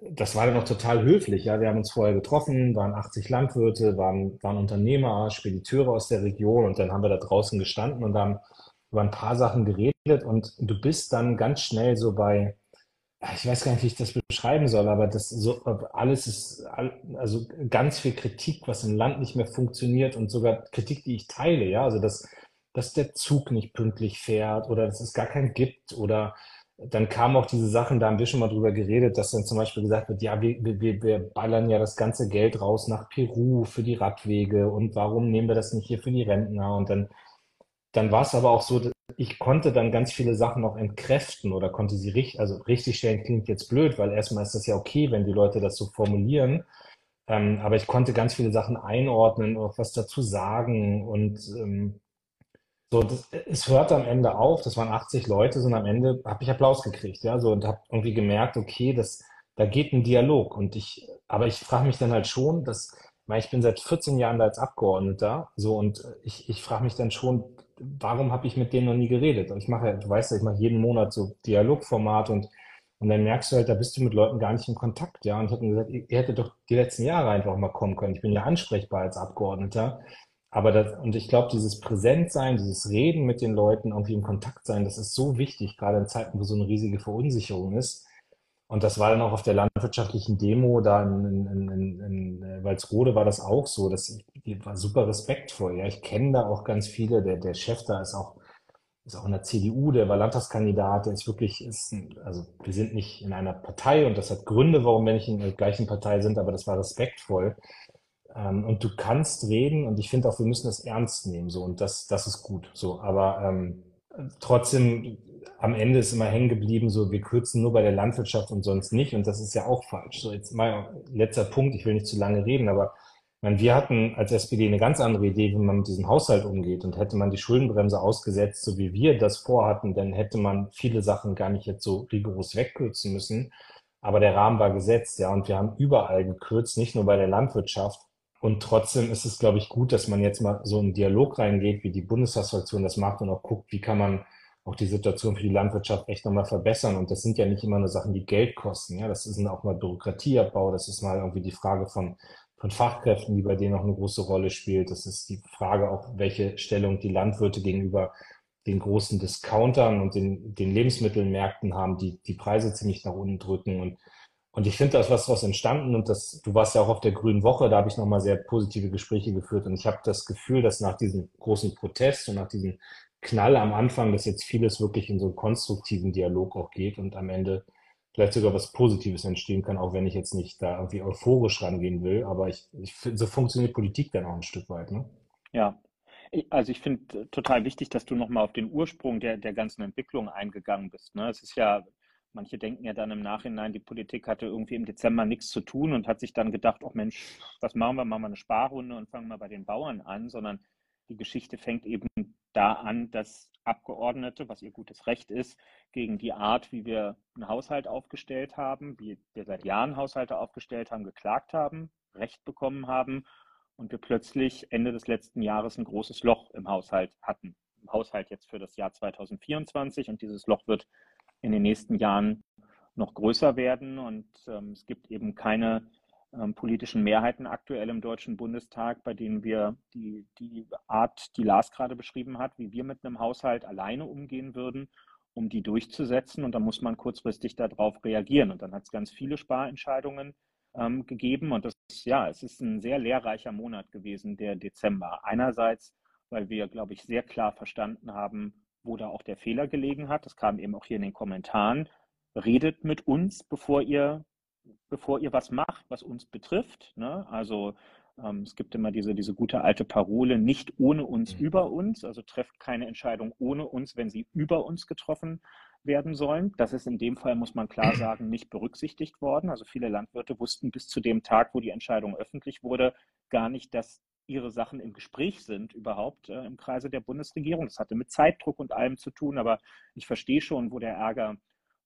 das war dann noch total höflich. Ja, wir haben uns vorher getroffen, waren 80 Landwirte, waren, waren Unternehmer, Spediteure aus der Region und dann haben wir da draußen gestanden und haben über ein paar Sachen geredet und du bist dann ganz schnell so bei, ich weiß gar nicht, wie ich das beschreiben soll, aber das so alles ist also ganz viel Kritik, was im Land nicht mehr funktioniert und sogar Kritik, die ich teile, ja, also dass, dass der Zug nicht pünktlich fährt oder dass es gar keinen gibt oder dann kamen auch diese Sachen, da haben wir schon mal drüber geredet, dass dann zum Beispiel gesagt wird, ja, wir, wir, wir ballern ja das ganze Geld raus nach Peru für die Radwege und warum nehmen wir das nicht hier für die Rentner? Und dann, dann war es aber auch so, ich konnte dann ganz viele Sachen auch entkräften oder konnte sie richtig, also richtig stellen klingt jetzt blöd, weil erstmal ist das ja okay, wenn die Leute das so formulieren. Ähm, aber ich konnte ganz viele Sachen einordnen, auch was dazu sagen und ähm, so, das, es hört am Ende auf, das waren 80 Leute, und am Ende habe ich Applaus gekriegt, ja, so und habe irgendwie gemerkt, okay, das, da geht ein Dialog und ich, aber ich frage mich dann halt schon, dass, weil ich bin seit 14 Jahren da als Abgeordneter, so und ich, ich frage mich dann schon, warum habe ich mit denen noch nie geredet? Ich mache, du weißt ja, ich mache jeden Monat so Dialogformat und, und dann merkst du halt, da bist du mit Leuten gar nicht in Kontakt, ja. Und ich habe gesagt, ihr, hättet doch die letzten Jahre einfach mal kommen können. Ich bin ja ansprechbar als Abgeordneter. Aber das, und ich glaube, dieses Präsentsein, dieses Reden mit den Leuten, irgendwie in Kontakt sein, das ist so wichtig, gerade in Zeiten, wo so eine riesige Verunsicherung ist. Und das war dann auch auf der landwirtschaftlichen Demo da in, in, in, in äh, Walsrode war das auch so. Das war super respektvoll. Ja, ich kenne da auch ganz viele. Der, der Chef da ist auch, ist auch in der CDU, der war Landtagskandidat, der ist wirklich, ist, also wir sind nicht in einer Partei und das hat Gründe, warum wir nicht in der gleichen Partei sind, aber das war respektvoll. Ähm, und du kannst reden und ich finde auch, wir müssen das ernst nehmen, so und das, das ist gut. So, aber ähm, trotzdem am Ende ist immer hängen geblieben, so wir kürzen nur bei der Landwirtschaft und sonst nicht. Und das ist ja auch falsch. So, jetzt mal letzter Punkt, ich will nicht zu lange reden, aber meine, wir hatten als SPD eine ganz andere Idee, wie man mit diesem Haushalt umgeht. Und hätte man die Schuldenbremse ausgesetzt, so wie wir das vorhatten, dann hätte man viele Sachen gar nicht jetzt so rigoros wegkürzen müssen. Aber der Rahmen war gesetzt, ja, und wir haben überall gekürzt, nicht nur bei der Landwirtschaft. Und trotzdem ist es, glaube ich, gut, dass man jetzt mal so einen Dialog reingeht, wie die Bundestagsfraktion das macht und auch guckt, wie kann man auch die Situation für die Landwirtschaft echt nochmal verbessern. Und das sind ja nicht immer nur Sachen, die Geld kosten. Ja, das ist auch mal Bürokratieabbau. Das ist mal irgendwie die Frage von, von Fachkräften, die bei denen auch eine große Rolle spielt. Das ist die Frage auch, welche Stellung die Landwirte gegenüber den großen Discountern und den, den Lebensmittelmärkten haben, die die Preise ziemlich nach unten drücken. Und, und ich finde, da ist was was entstanden. Und das, du warst ja auch auf der Grünen Woche, da habe ich nochmal sehr positive Gespräche geführt. Und ich habe das Gefühl, dass nach diesem großen Protest und nach diesen Knall am Anfang, dass jetzt vieles wirklich in so einen konstruktiven Dialog auch geht und am Ende vielleicht sogar was Positives entstehen kann, auch wenn ich jetzt nicht da irgendwie euphorisch rangehen will. Aber ich, ich so funktioniert Politik dann auch ein Stück weit, ne? Ja, also ich finde total wichtig, dass du nochmal auf den Ursprung der, der ganzen Entwicklung eingegangen bist. Ne? Es ist ja, manche denken ja dann im Nachhinein, die Politik hatte irgendwie im Dezember nichts zu tun und hat sich dann gedacht, oh Mensch, was machen wir, machen wir eine Sparrunde und fangen mal bei den Bauern an, sondern die Geschichte fängt eben da an, dass Abgeordnete, was ihr gutes Recht ist, gegen die Art, wie wir einen Haushalt aufgestellt haben, wie wir seit Jahren Haushalte aufgestellt haben, geklagt haben, Recht bekommen haben und wir plötzlich Ende des letzten Jahres ein großes Loch im Haushalt hatten. Im Haushalt jetzt für das Jahr 2024 und dieses Loch wird in den nächsten Jahren noch größer werden und ähm, es gibt eben keine ähm, politischen Mehrheiten aktuell im Deutschen Bundestag, bei denen wir die, die Art, die Lars gerade beschrieben hat, wie wir mit einem Haushalt alleine umgehen würden, um die durchzusetzen. Und da muss man kurzfristig darauf reagieren. Und dann hat es ganz viele Sparentscheidungen ähm, gegeben. Und das, ja, es ist ein sehr lehrreicher Monat gewesen, der Dezember. Einerseits, weil wir, glaube ich, sehr klar verstanden haben, wo da auch der Fehler gelegen hat. Das kam eben auch hier in den Kommentaren. Redet mit uns, bevor ihr, bevor ihr was macht, was uns betrifft. Ne? Also ähm, es gibt immer diese, diese gute alte Parole, nicht ohne uns, mhm. über uns. Also trefft keine Entscheidung ohne uns, wenn sie über uns getroffen werden sollen. Das ist in dem Fall, muss man klar sagen, nicht berücksichtigt worden. Also viele Landwirte wussten bis zu dem Tag, wo die Entscheidung öffentlich wurde, gar nicht, dass ihre Sachen im Gespräch sind überhaupt äh, im Kreise der Bundesregierung. Das hatte mit Zeitdruck und allem zu tun, aber ich verstehe schon, wo der Ärger,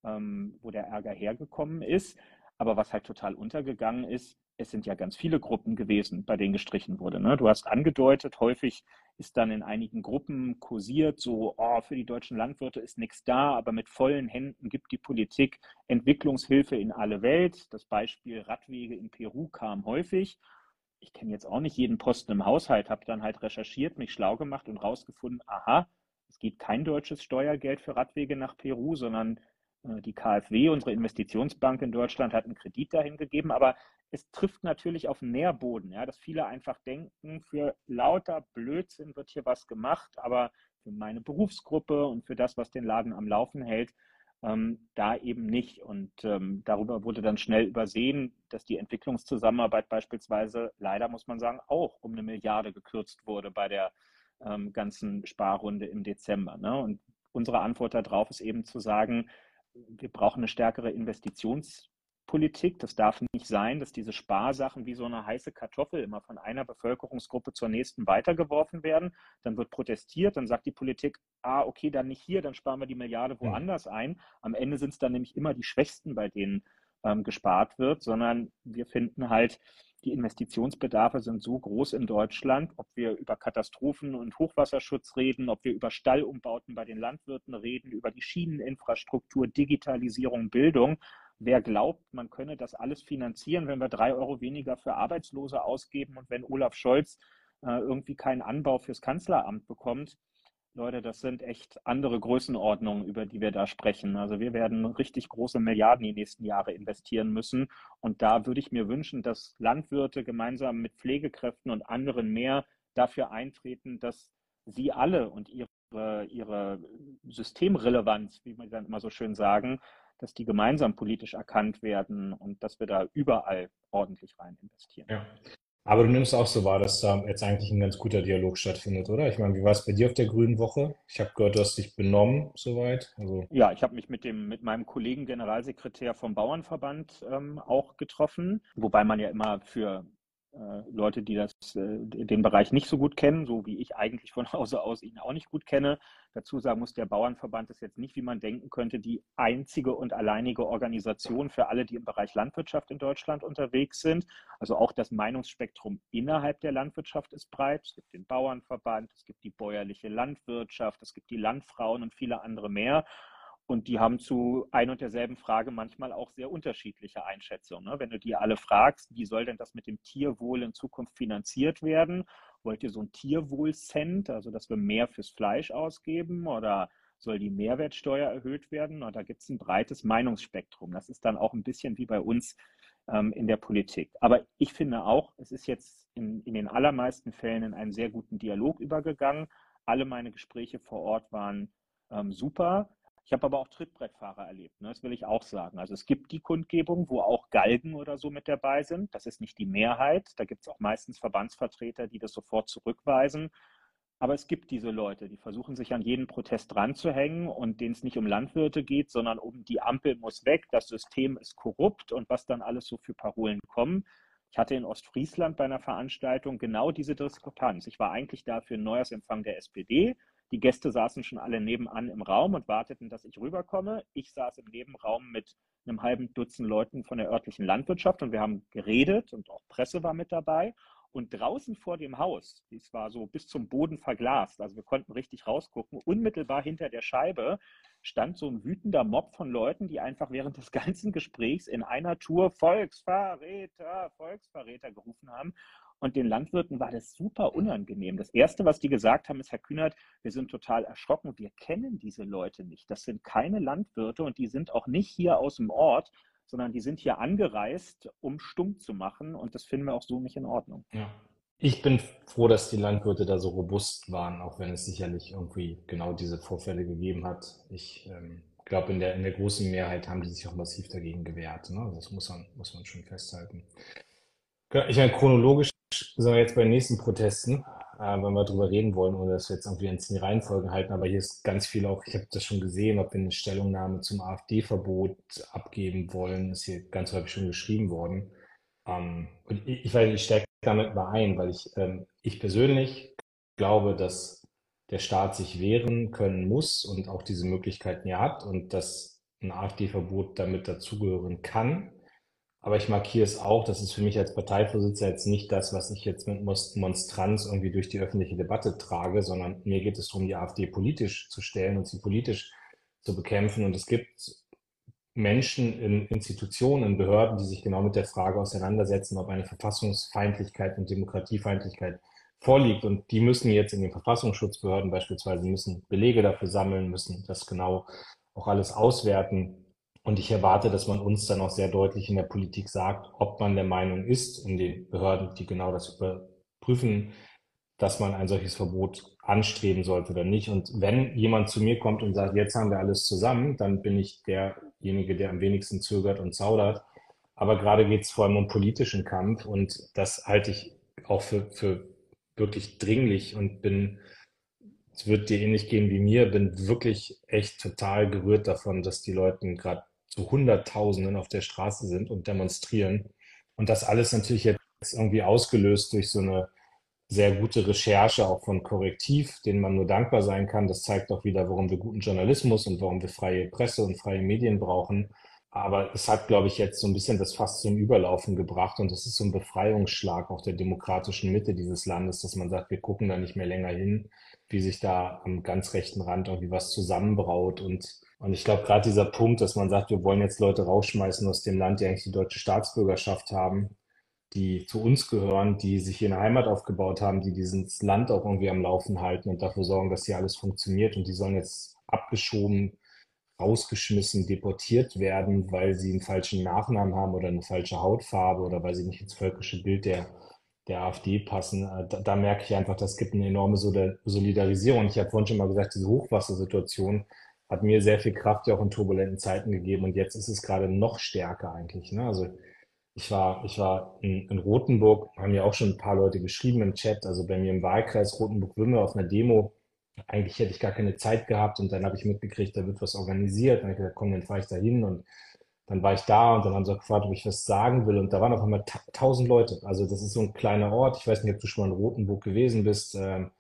ähm, wo der Ärger hergekommen ist. Aber was halt total untergegangen ist, es sind ja ganz viele Gruppen gewesen, bei denen gestrichen wurde. Ne? Du hast angedeutet, häufig ist dann in einigen Gruppen kursiert, so, oh, für die deutschen Landwirte ist nichts da, aber mit vollen Händen gibt die Politik Entwicklungshilfe in alle Welt. Das Beispiel Radwege in Peru kam häufig. Ich kenne jetzt auch nicht jeden Posten im Haushalt, habe dann halt recherchiert, mich schlau gemacht und rausgefunden, aha, es geht kein deutsches Steuergeld für Radwege nach Peru, sondern die KfW, unsere Investitionsbank in Deutschland, hat einen Kredit dahin gegeben, aber es trifft natürlich auf den Nährboden, ja, dass viele einfach denken, für lauter Blödsinn wird hier was gemacht, aber für meine Berufsgruppe und für das, was den Laden am Laufen hält, ähm, da eben nicht. Und ähm, darüber wurde dann schnell übersehen, dass die Entwicklungszusammenarbeit beispielsweise leider, muss man sagen, auch um eine Milliarde gekürzt wurde bei der ähm, ganzen Sparrunde im Dezember. Ne? Und unsere Antwort darauf ist eben zu sagen, wir brauchen eine stärkere Investitionspolitik. Das darf nicht sein, dass diese Sparsachen wie so eine heiße Kartoffel immer von einer Bevölkerungsgruppe zur nächsten weitergeworfen werden. Dann wird protestiert, dann sagt die Politik, ah, okay, dann nicht hier, dann sparen wir die Milliarde woanders ein. Am Ende sind es dann nämlich immer die Schwächsten, bei denen ähm, gespart wird, sondern wir finden halt, die Investitionsbedarfe sind so groß in Deutschland, ob wir über Katastrophen- und Hochwasserschutz reden, ob wir über Stallumbauten bei den Landwirten reden, über die Schieneninfrastruktur, Digitalisierung, Bildung. Wer glaubt, man könne das alles finanzieren, wenn wir drei Euro weniger für Arbeitslose ausgeben und wenn Olaf Scholz äh, irgendwie keinen Anbau fürs Kanzleramt bekommt, Leute, das sind echt andere Größenordnungen, über die wir da sprechen. Also wir werden richtig große Milliarden die nächsten Jahre investieren müssen. Und da würde ich mir wünschen, dass Landwirte gemeinsam mit Pflegekräften und anderen mehr dafür eintreten, dass sie alle und ihre, ihre Systemrelevanz, wie wir dann immer so schön sagen, dass die gemeinsam politisch erkannt werden und dass wir da überall ordentlich rein investieren. Ja. Aber du nimmst auch so wahr, dass da jetzt eigentlich ein ganz guter Dialog stattfindet, oder? Ich meine, wie war es bei dir auf der Grünen Woche? Ich habe gehört, du hast dich benommen soweit. Also ja, ich habe mich mit dem mit meinem Kollegen Generalsekretär vom Bauernverband ähm, auch getroffen, wobei man ja immer für Leute, die das, äh, den Bereich nicht so gut kennen, so wie ich eigentlich von [LAUGHS] Hause aus ihn auch nicht gut kenne. Dazu sagen muss, der Bauernverband ist jetzt nicht, wie man denken könnte, die einzige und alleinige Organisation für alle, die im Bereich Landwirtschaft in Deutschland unterwegs sind. Also auch das Meinungsspektrum innerhalb der Landwirtschaft ist breit. Es gibt den Bauernverband, es gibt die bäuerliche Landwirtschaft, es gibt die Landfrauen und viele andere mehr. Und die haben zu ein und derselben Frage manchmal auch sehr unterschiedliche Einschätzungen. Ne? Wenn du die alle fragst, wie soll denn das mit dem Tierwohl in Zukunft finanziert werden? Wollt ihr so ein Tierwohl-Cent, also dass wir mehr fürs Fleisch ausgeben oder soll die Mehrwertsteuer erhöht werden? Und da gibt es ein breites Meinungsspektrum. Das ist dann auch ein bisschen wie bei uns ähm, in der Politik. Aber ich finde auch, es ist jetzt in, in den allermeisten Fällen in einen sehr guten Dialog übergegangen. Alle meine Gespräche vor Ort waren ähm, super. Ich habe aber auch Trittbrettfahrer erlebt, ne? das will ich auch sagen. Also es gibt die Kundgebung, wo auch Galgen oder so mit dabei sind. Das ist nicht die Mehrheit. Da gibt es auch meistens Verbandsvertreter, die das sofort zurückweisen. Aber es gibt diese Leute, die versuchen sich an jeden Protest dranzuhängen und denen es nicht um Landwirte geht, sondern um die Ampel muss weg, das System ist korrupt und was dann alles so für Parolen kommen. Ich hatte in Ostfriesland bei einer Veranstaltung genau diese Diskrepanz. Ich war eigentlich da für einen Neujahrsempfang der SPD. Die Gäste saßen schon alle nebenan im Raum und warteten, dass ich rüberkomme. Ich saß im Nebenraum mit einem halben Dutzend Leuten von der örtlichen Landwirtschaft und wir haben geredet und auch Presse war mit dabei. Und draußen vor dem Haus, das war so bis zum Boden verglast, also wir konnten richtig rausgucken, unmittelbar hinter der Scheibe stand so ein wütender Mob von Leuten, die einfach während des [LAUGHS] ganzen Gesprächs in einer Tour Volksverräter, Volksverräter gerufen haben. Und den Landwirten war das super unangenehm. Das Erste, was die gesagt haben, ist, Herr Kühnert, wir sind total erschrocken. Wir kennen diese Leute nicht. Das sind keine Landwirte und die sind auch nicht hier aus dem Ort, sondern die sind hier angereist, um stumm zu machen. Und das finden wir auch so nicht in Ordnung. Ja. Ich bin froh, dass die Landwirte da so robust waren, auch wenn es sicherlich irgendwie genau diese Vorfälle gegeben hat. Ich ähm, glaube, in der, in der großen Mehrheit haben die sich auch massiv dagegen gewehrt. Ne? Das muss man, muss man schon festhalten. Ich meine, chronologisch sind wir jetzt bei den nächsten Protesten, äh, wenn wir darüber reden wollen, ohne dass wir jetzt irgendwie in die Reihenfolgen halten. Aber hier ist ganz viel auch, ich habe das schon gesehen, ob wir eine Stellungnahme zum AfD-Verbot abgeben wollen, ist hier ganz häufig schon geschrieben worden. Ähm, und ich, ich ich stärke damit mal ein, weil ich, ähm, ich persönlich glaube, dass der Staat sich wehren können muss und auch diese Möglichkeiten ja hat und dass ein AfD-Verbot damit dazugehören kann. Aber ich markiere es auch, das ist für mich als Parteivorsitzender jetzt nicht das, was ich jetzt mit Monstranz irgendwie durch die öffentliche Debatte trage, sondern mir geht es darum, die AfD politisch zu stellen und sie politisch zu bekämpfen. Und es gibt Menschen in Institutionen, in Behörden, die sich genau mit der Frage auseinandersetzen, ob eine Verfassungsfeindlichkeit und Demokratiefeindlichkeit vorliegt. Und die müssen jetzt in den Verfassungsschutzbehörden beispielsweise müssen Belege dafür sammeln, müssen das genau auch alles auswerten. Und ich erwarte, dass man uns dann auch sehr deutlich in der Politik sagt, ob man der Meinung ist, in den Behörden, die genau das überprüfen, dass man ein solches Verbot anstreben sollte oder nicht. Und wenn jemand zu mir kommt und sagt, jetzt haben wir alles zusammen, dann bin ich derjenige, der am wenigsten zögert und zaudert. Aber gerade geht es vor allem um politischen Kampf und das halte ich auch für, für wirklich dringlich und bin es wird dir ähnlich gehen wie mir, bin wirklich echt total gerührt davon, dass die Leute gerade zu Hunderttausenden auf der Straße sind und demonstrieren. Und das alles natürlich jetzt irgendwie ausgelöst durch so eine sehr gute Recherche auch von Korrektiv, denen man nur dankbar sein kann. Das zeigt auch wieder, warum wir guten Journalismus und warum wir freie Presse und freie Medien brauchen. Aber es hat, glaube ich, jetzt so ein bisschen das fast zum Überlaufen gebracht und das ist so ein Befreiungsschlag auch der demokratischen Mitte dieses Landes, dass man sagt, wir gucken da nicht mehr länger hin, wie sich da am ganz rechten Rand irgendwie was zusammenbraut und und ich glaube, gerade dieser Punkt, dass man sagt, wir wollen jetzt Leute rausschmeißen aus dem Land, die eigentlich die deutsche Staatsbürgerschaft haben, die zu uns gehören, die sich hier eine Heimat aufgebaut haben, die dieses Land auch irgendwie am Laufen halten und dafür sorgen, dass hier alles funktioniert. Und die sollen jetzt abgeschoben, rausgeschmissen, deportiert werden, weil sie einen falschen Nachnamen haben oder eine falsche Hautfarbe oder weil sie nicht ins völkische Bild der, der AfD passen. Äh, da, da merke ich einfach, das gibt eine enorme Solidarisierung. Ich habe vorhin schon mal gesagt, diese Hochwassersituation, hat mir sehr viel Kraft ja auch in turbulenten Zeiten gegeben und jetzt ist es gerade noch stärker eigentlich. Ne? Also ich war, ich war in, in Rothenburg, haben ja auch schon ein paar Leute geschrieben im Chat, also bei mir im Wahlkreis Rothenburg-Wümme auf einer Demo. Eigentlich hätte ich gar keine Zeit gehabt und dann habe ich mitgekriegt, da wird was organisiert. Dann habe ich gesagt, komm, dann fahre ich da hin und dann war ich da und dann haben sie auch gefragt, ob ich was sagen will und da waren auf einmal tausend Leute. Also das ist so ein kleiner Ort. Ich weiß nicht, ob du schon mal in Rothenburg gewesen bist. Ähm,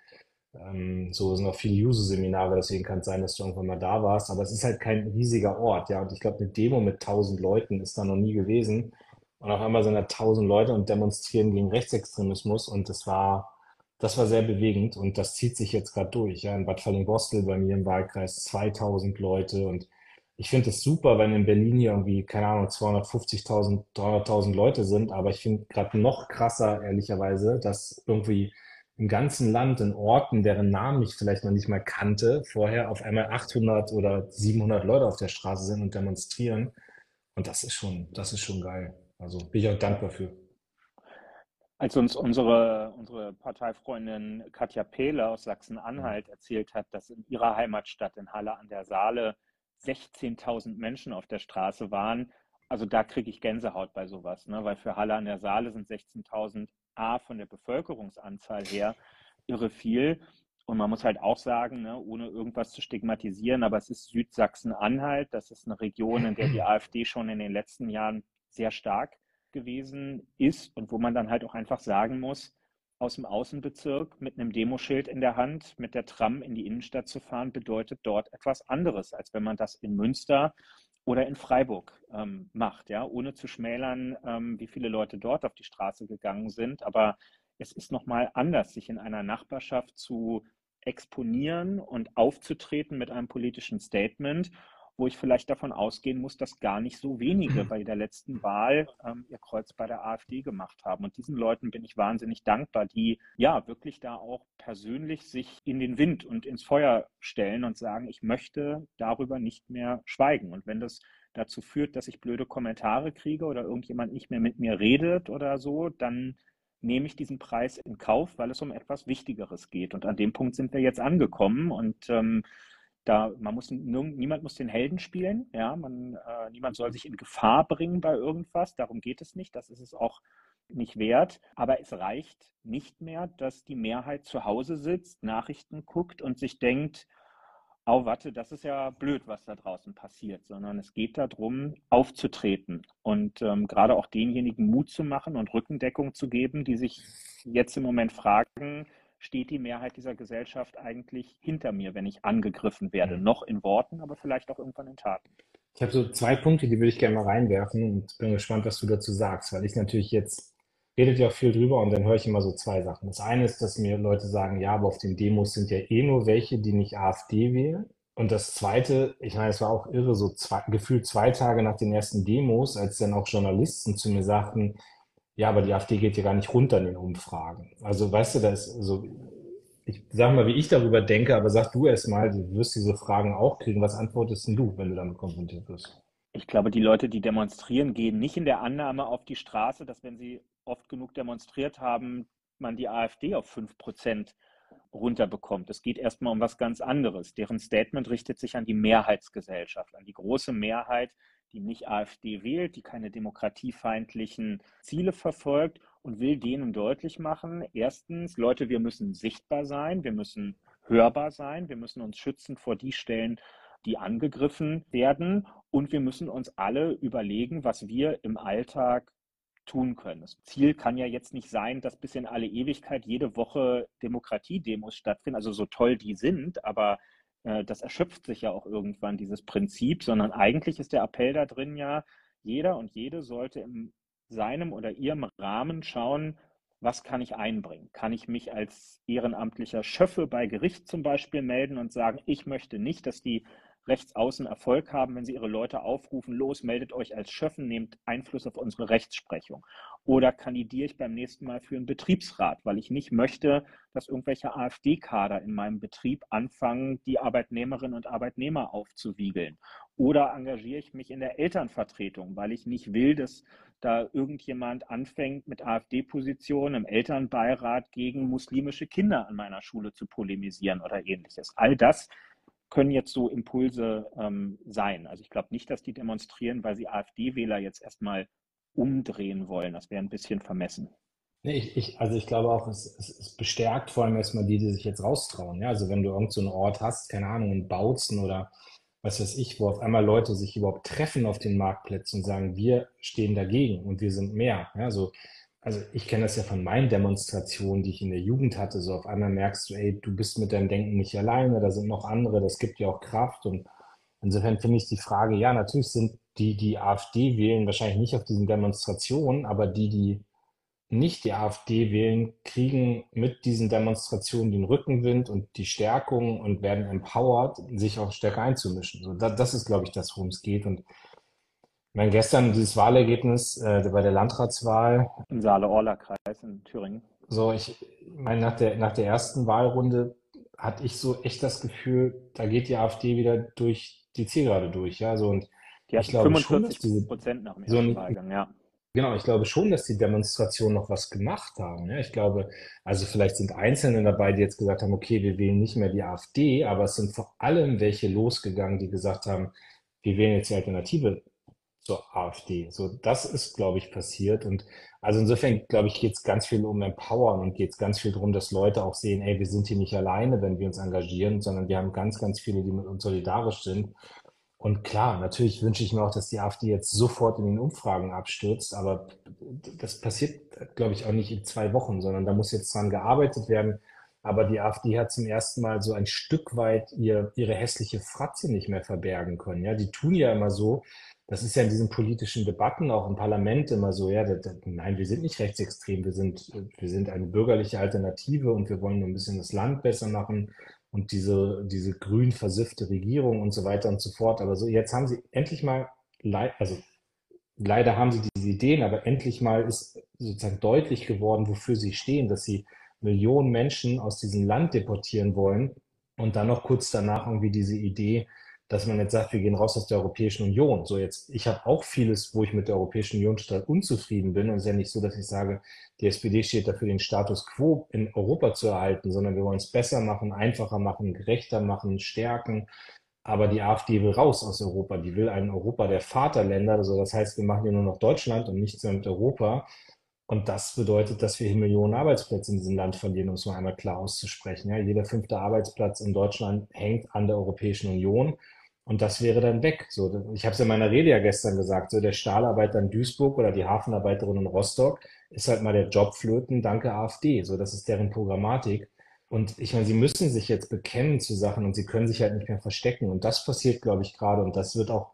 ähm, so sind auch viele User-Seminare, deswegen kann es sein, dass du irgendwann mal da warst. Aber es ist halt kein riesiger Ort, ja. Und ich glaube, eine Demo mit tausend Leuten ist da noch nie gewesen. Und auf einmal sind da tausend Leute und demonstrieren gegen Rechtsextremismus. Und das war, das war sehr bewegend. Und das zieht sich jetzt gerade durch. Ja, in Bad Falling-Bostel bei mir im Wahlkreis 2000 Leute. Und ich finde es super, wenn in Berlin hier irgendwie, keine Ahnung, 250.000, 300.000 Leute sind. Aber ich finde gerade noch krasser, ehrlicherweise, dass irgendwie im ganzen Land in Orten, deren Namen ich vielleicht noch nicht mal kannte, vorher auf einmal 800 oder 700 Leute auf der Straße sind und demonstrieren. Und das ist schon, das ist schon geil. Also bin ich auch dankbar für. Als uns unsere, unsere Parteifreundin Katja Pehle aus Sachsen-Anhalt erzählt hat, dass in ihrer Heimatstadt in Halle an der Saale 16.000 Menschen auf der Straße waren. Also da kriege ich Gänsehaut bei sowas, ne? weil für Halle an der Saale sind 16.000 A von der Bevölkerungsanzahl her irre viel. Und man muss halt auch sagen, ne, ohne irgendwas zu stigmatisieren, aber es ist Südsachsen-Anhalt. Das ist eine Region, in der die [LAUGHS] AfD schon in den letzten Jahren sehr stark gewesen ist und wo man dann halt auch einfach sagen muss, aus dem Außenbezirk mit einem Demoschild in der Hand mit der Tram in die Innenstadt zu fahren, bedeutet dort etwas anderes, als wenn man das in Münster oder in Freiburg ähm, macht, ja, ohne zu schmälern, ähm, wie viele Leute dort auf die Straße gegangen sind. Aber es ist nochmal anders, sich in einer Nachbarschaft zu exponieren und aufzutreten mit einem politischen Statement wo ich vielleicht davon ausgehen muss, dass gar nicht so wenige bei der letzten Wahl ähm, ihr Kreuz bei der AfD gemacht haben. Und diesen Leuten bin ich wahnsinnig dankbar, die ja wirklich da auch persönlich sich in den Wind und ins Feuer stellen und sagen, ich möchte darüber nicht mehr schweigen. Und wenn das dazu führt, dass ich blöde Kommentare kriege oder irgendjemand nicht mehr mit mir redet oder so, dann nehme ich diesen Preis in Kauf, weil es um etwas Wichtigeres geht. Und an dem Punkt sind wir jetzt angekommen. Und ähm, da, man muss, niemand muss den Helden spielen, ja, man, äh, niemand soll sich in Gefahr bringen bei irgendwas, darum geht es nicht, das ist es auch nicht wert, aber es reicht nicht mehr, dass die Mehrheit zu Hause sitzt, Nachrichten guckt und sich denkt, oh, warte, das ist ja blöd, was da draußen passiert, sondern es geht darum, aufzutreten und ähm, gerade auch denjenigen Mut zu machen und Rückendeckung zu geben, die sich jetzt im Moment fragen, steht die Mehrheit dieser Gesellschaft eigentlich hinter mir, wenn ich angegriffen werde. Mhm. Noch in Worten, aber vielleicht auch irgendwann in Taten. Ich habe so zwei Punkte, die würde ich gerne mal reinwerfen und bin gespannt, was du dazu sagst, weil ich natürlich jetzt redet ja auch viel drüber und dann höre ich immer so zwei Sachen. Das eine ist, dass mir Leute sagen, ja, aber auf den Demos sind ja eh nur welche, die nicht AfD wählen. Und das zweite, ich meine, es war auch irre, so zwei, gefühlt zwei Tage nach den ersten Demos, als dann auch Journalisten zu mir sagten, ja, aber die AfD geht ja gar nicht runter in den Umfragen. Also weißt du, da ist so, ich sag mal, wie ich darüber denke, aber sag du erst mal, du wirst diese Fragen auch kriegen. Was antwortest denn du, wenn du damit konfrontiert wirst? Ich glaube, die Leute, die demonstrieren, gehen nicht in der Annahme auf die Straße, dass wenn sie oft genug demonstriert haben, man die AfD auf 5 Prozent runterbekommt. Es geht erstmal um was ganz anderes. Deren Statement richtet sich an die Mehrheitsgesellschaft, an die große Mehrheit die nicht AfD wählt, die keine demokratiefeindlichen Ziele verfolgt und will denen deutlich machen, erstens, Leute, wir müssen sichtbar sein, wir müssen hörbar sein, wir müssen uns schützen vor die Stellen, die angegriffen werden und wir müssen uns alle überlegen, was wir im Alltag tun können. Das Ziel kann ja jetzt nicht sein, dass bis in alle Ewigkeit jede Woche Demokratiedemos stattfinden, also so toll die sind, aber das erschöpft sich ja auch irgendwann, dieses Prinzip, sondern eigentlich ist der Appell da drin ja, jeder und jede sollte in seinem oder ihrem Rahmen schauen, was kann ich einbringen? Kann ich mich als ehrenamtlicher Schöffe bei Gericht zum Beispiel melden und sagen, ich möchte nicht, dass die Rechtsaußen Erfolg haben, wenn sie ihre Leute aufrufen, los, meldet euch als Schöffen, nehmt Einfluss auf unsere Rechtsprechung. Oder kandidiere ich beim nächsten Mal für einen Betriebsrat, weil ich nicht möchte, dass irgendwelche AfD-Kader in meinem Betrieb anfangen, die Arbeitnehmerinnen und Arbeitnehmer aufzuwiegeln. Oder engagiere ich mich in der Elternvertretung, weil ich nicht will, dass da irgendjemand anfängt, mit AfD-Positionen im Elternbeirat gegen muslimische Kinder an meiner Schule zu polemisieren oder ähnliches. All das können jetzt so Impulse ähm, sein. Also ich glaube nicht, dass die demonstrieren, weil sie AfD-Wähler jetzt erstmal umdrehen wollen. Das wäre ein bisschen vermessen. Nee, ich, ich, also ich glaube auch, es, es, es, bestärkt vor allem erstmal die, die sich jetzt raustrauen. Ja? Also wenn du irgendeinen so Ort hast, keine Ahnung, in Bautzen oder was weiß ich, wo auf einmal Leute sich überhaupt treffen auf den Marktplätzen und sagen, wir stehen dagegen und wir sind mehr. Ja? So, also ich kenne das ja von meinen Demonstrationen, die ich in der Jugend hatte. So auf einmal merkst du, ey, du bist mit deinem Denken nicht alleine, da sind noch andere, das gibt dir auch Kraft. Und insofern finde ich die Frage, ja, natürlich sind die, die AfD wählen, wahrscheinlich nicht auf diesen Demonstrationen, aber die, die nicht die AfD wählen, kriegen mit diesen Demonstrationen den Rückenwind und die Stärkung und werden empowered, sich auch stärker einzumischen. So, das, das ist, glaube ich, das, worum es geht. Und meine, gestern dieses Wahlergebnis äh, bei der Landratswahl. Im Saale-Orla-Kreis in Thüringen. So, ich meine, nach der, nach der ersten Wahlrunde hatte ich so echt das Gefühl, da geht die AfD wieder durch die Zielgerade durch, ja, so und die ich glaube 45 schon, diese, Prozent nach dem so ein, Wahlgang, ja. Genau, ich glaube schon, dass die Demonstrationen noch was gemacht haben. Ja, ich glaube, also vielleicht sind Einzelne dabei, die jetzt gesagt haben, okay, wir wählen nicht mehr die AfD, aber es sind vor allem welche losgegangen, die gesagt haben, wir wählen jetzt die Alternative zur AfD. So, das ist, glaube ich, passiert. Und also insofern, glaube ich, geht es ganz viel um Empowern und geht es ganz viel darum, dass Leute auch sehen, ey, wir sind hier nicht alleine, wenn wir uns engagieren, sondern wir haben ganz, ganz viele, die mit uns solidarisch sind. Und klar, natürlich wünsche ich mir auch, dass die AfD jetzt sofort in den Umfragen abstürzt, aber das passiert, glaube ich, auch nicht in zwei Wochen, sondern da muss jetzt dran gearbeitet werden. Aber die AfD hat zum ersten Mal so ein Stück weit ihr, ihre hässliche Fratze nicht mehr verbergen können. Ja, die tun ja immer so. Das ist ja in diesen politischen Debatten auch im Parlament immer so. Ja, das, das, nein, wir sind nicht rechtsextrem. Wir sind, wir sind eine bürgerliche Alternative und wir wollen nur ein bisschen das Land besser machen und diese, diese grün versiffte Regierung und so weiter und so fort. Aber so, jetzt haben sie endlich mal, also leider haben sie diese Ideen, aber endlich mal ist sozusagen deutlich geworden, wofür sie stehen, dass sie Millionen Menschen aus diesem Land deportieren wollen und dann noch kurz danach irgendwie diese Idee, dass man jetzt sagt, wir gehen raus aus der Europäischen Union. So jetzt, ich habe auch vieles, wo ich mit der Europäischen Union total unzufrieden bin. Und es ist ja nicht so, dass ich sage, die SPD steht dafür, den Status quo in Europa zu erhalten, sondern wir wollen es besser machen, einfacher machen, gerechter machen, stärken. Aber die AfD will raus aus Europa. Die will ein Europa der Vaterländer. Also das heißt, wir machen hier nur noch Deutschland und nichts mehr mit Europa. Und das bedeutet, dass wir hier Millionen Arbeitsplätze in diesem Land verlieren, um es mal einmal klar auszusprechen. Ja, jeder fünfte Arbeitsplatz in Deutschland hängt an der Europäischen Union. Und das wäre dann weg. So, ich habe es in meiner Rede ja gestern gesagt, so der Stahlarbeiter in Duisburg oder die Hafenarbeiterin in Rostock ist halt mal der Job flöten, danke AfD. So, das ist deren Programmatik. Und ich meine, sie müssen sich jetzt bekennen zu Sachen und sie können sich halt nicht mehr verstecken. Und das passiert, glaube ich, gerade. Und das wird auch,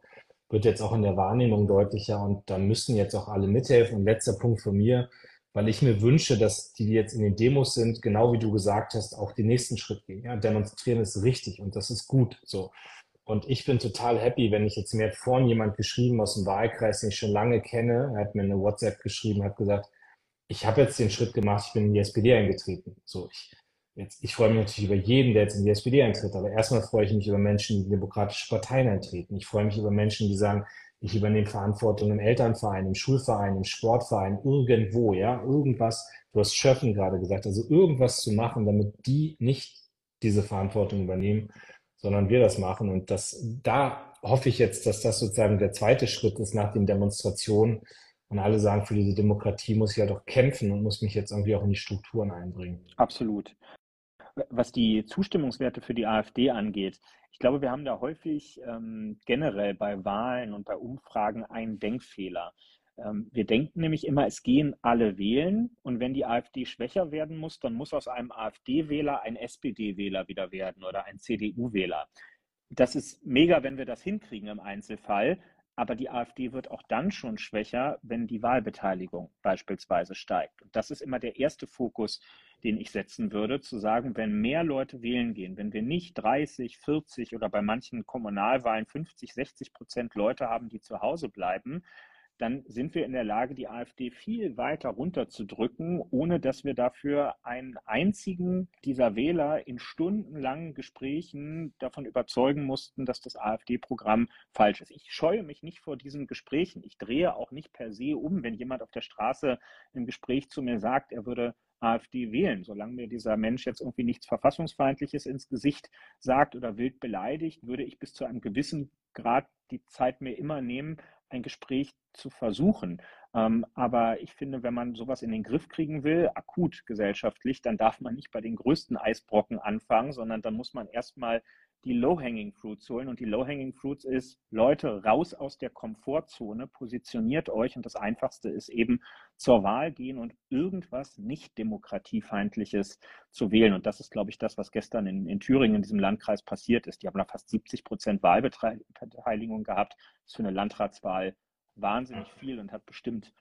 wird jetzt auch in der Wahrnehmung deutlicher. Und da müssen jetzt auch alle mithelfen. Und letzter Punkt von mir, weil ich mir wünsche, dass die, die jetzt in den Demos sind, genau wie du gesagt hast, auch den nächsten Schritt gehen. Ja, demonstrieren ist richtig und das ist gut. So. Und ich bin total happy, wenn ich jetzt, mir hat vorhin jemand geschrieben aus dem Wahlkreis, den ich schon lange kenne, er hat mir eine WhatsApp geschrieben, hat gesagt, ich habe jetzt den Schritt gemacht, ich bin in die SPD eingetreten. So, ich, jetzt, ich freue mich natürlich über jeden, der jetzt in die SPD eintritt, aber erstmal freue ich mich über Menschen, die in demokratische Parteien eintreten. Ich freue mich über Menschen, die sagen, ich übernehme Verantwortung im Elternverein, im Schulverein, im Sportverein, irgendwo, ja, irgendwas. Du hast Schöffen gerade gesagt, also irgendwas zu machen, damit die nicht diese Verantwortung übernehmen sondern wir das machen. Und das, da hoffe ich jetzt, dass das sozusagen der zweite Schritt ist nach den Demonstrationen. Und alle sagen, für diese Demokratie muss ich ja doch kämpfen und muss mich jetzt irgendwie auch in die Strukturen einbringen. Absolut. Was die Zustimmungswerte für die AfD angeht, ich glaube, wir haben da häufig ähm, generell bei Wahlen und bei Umfragen einen Denkfehler. Ähm, wir denken nämlich immer, es gehen alle wählen und wenn die AfD schwächer werden muss, dann muss aus einem AfD-Wähler ein SPD-Wähler wieder werden oder ein CDU-Wähler. Das ist mega, wenn wir das hinkriegen im Einzelfall, aber die AfD wird auch dann schon schwächer, wenn die Wahlbeteiligung beispielsweise steigt. Und das ist immer der erste Fokus, den ich setzen würde, zu sagen, wenn mehr Leute wählen gehen, wenn wir nicht 30, 40 oder bei manchen Kommunalwahlen 50, 60 Prozent Leute haben, die zu Hause bleiben, dann sind wir in der Lage, die AfD viel weiter runterzudrücken, ohne dass wir dafür einen einzigen dieser Wähler in stundenlangen Gesprächen davon überzeugen mussten, dass das AfD-Programm falsch ist. Ich scheue mich nicht vor diesen Gesprächen. Ich drehe auch nicht per se um, wenn jemand auf der Straße im Gespräch zu mir sagt, er würde AfD wählen. Solange mir dieser Mensch jetzt irgendwie nichts Verfassungsfeindliches ins Gesicht sagt oder wild beleidigt, würde ich bis zu einem gewissen Grad die Zeit mir immer nehmen, ein Gespräch zu versuchen. Ähm, aber ich finde, wenn man sowas in den Griff kriegen will, akut gesellschaftlich, dann darf man nicht bei den größten Eisbrocken anfangen, sondern dann muss man erstmal die Low-Hanging Fruits holen. Und die Low-Hanging Fruits ist, Leute, raus aus der Komfortzone, positioniert euch. Und das Einfachste ist eben zur Wahl gehen und irgendwas nicht demokratiefeindliches zu wählen. Und das ist, glaube ich, das, was gestern in, in Thüringen, in diesem Landkreis passiert ist. Die haben da fast 70 Prozent Wahlbeteiligung gehabt. Das ist für eine Landratswahl wahnsinnig viel und hat bestimmt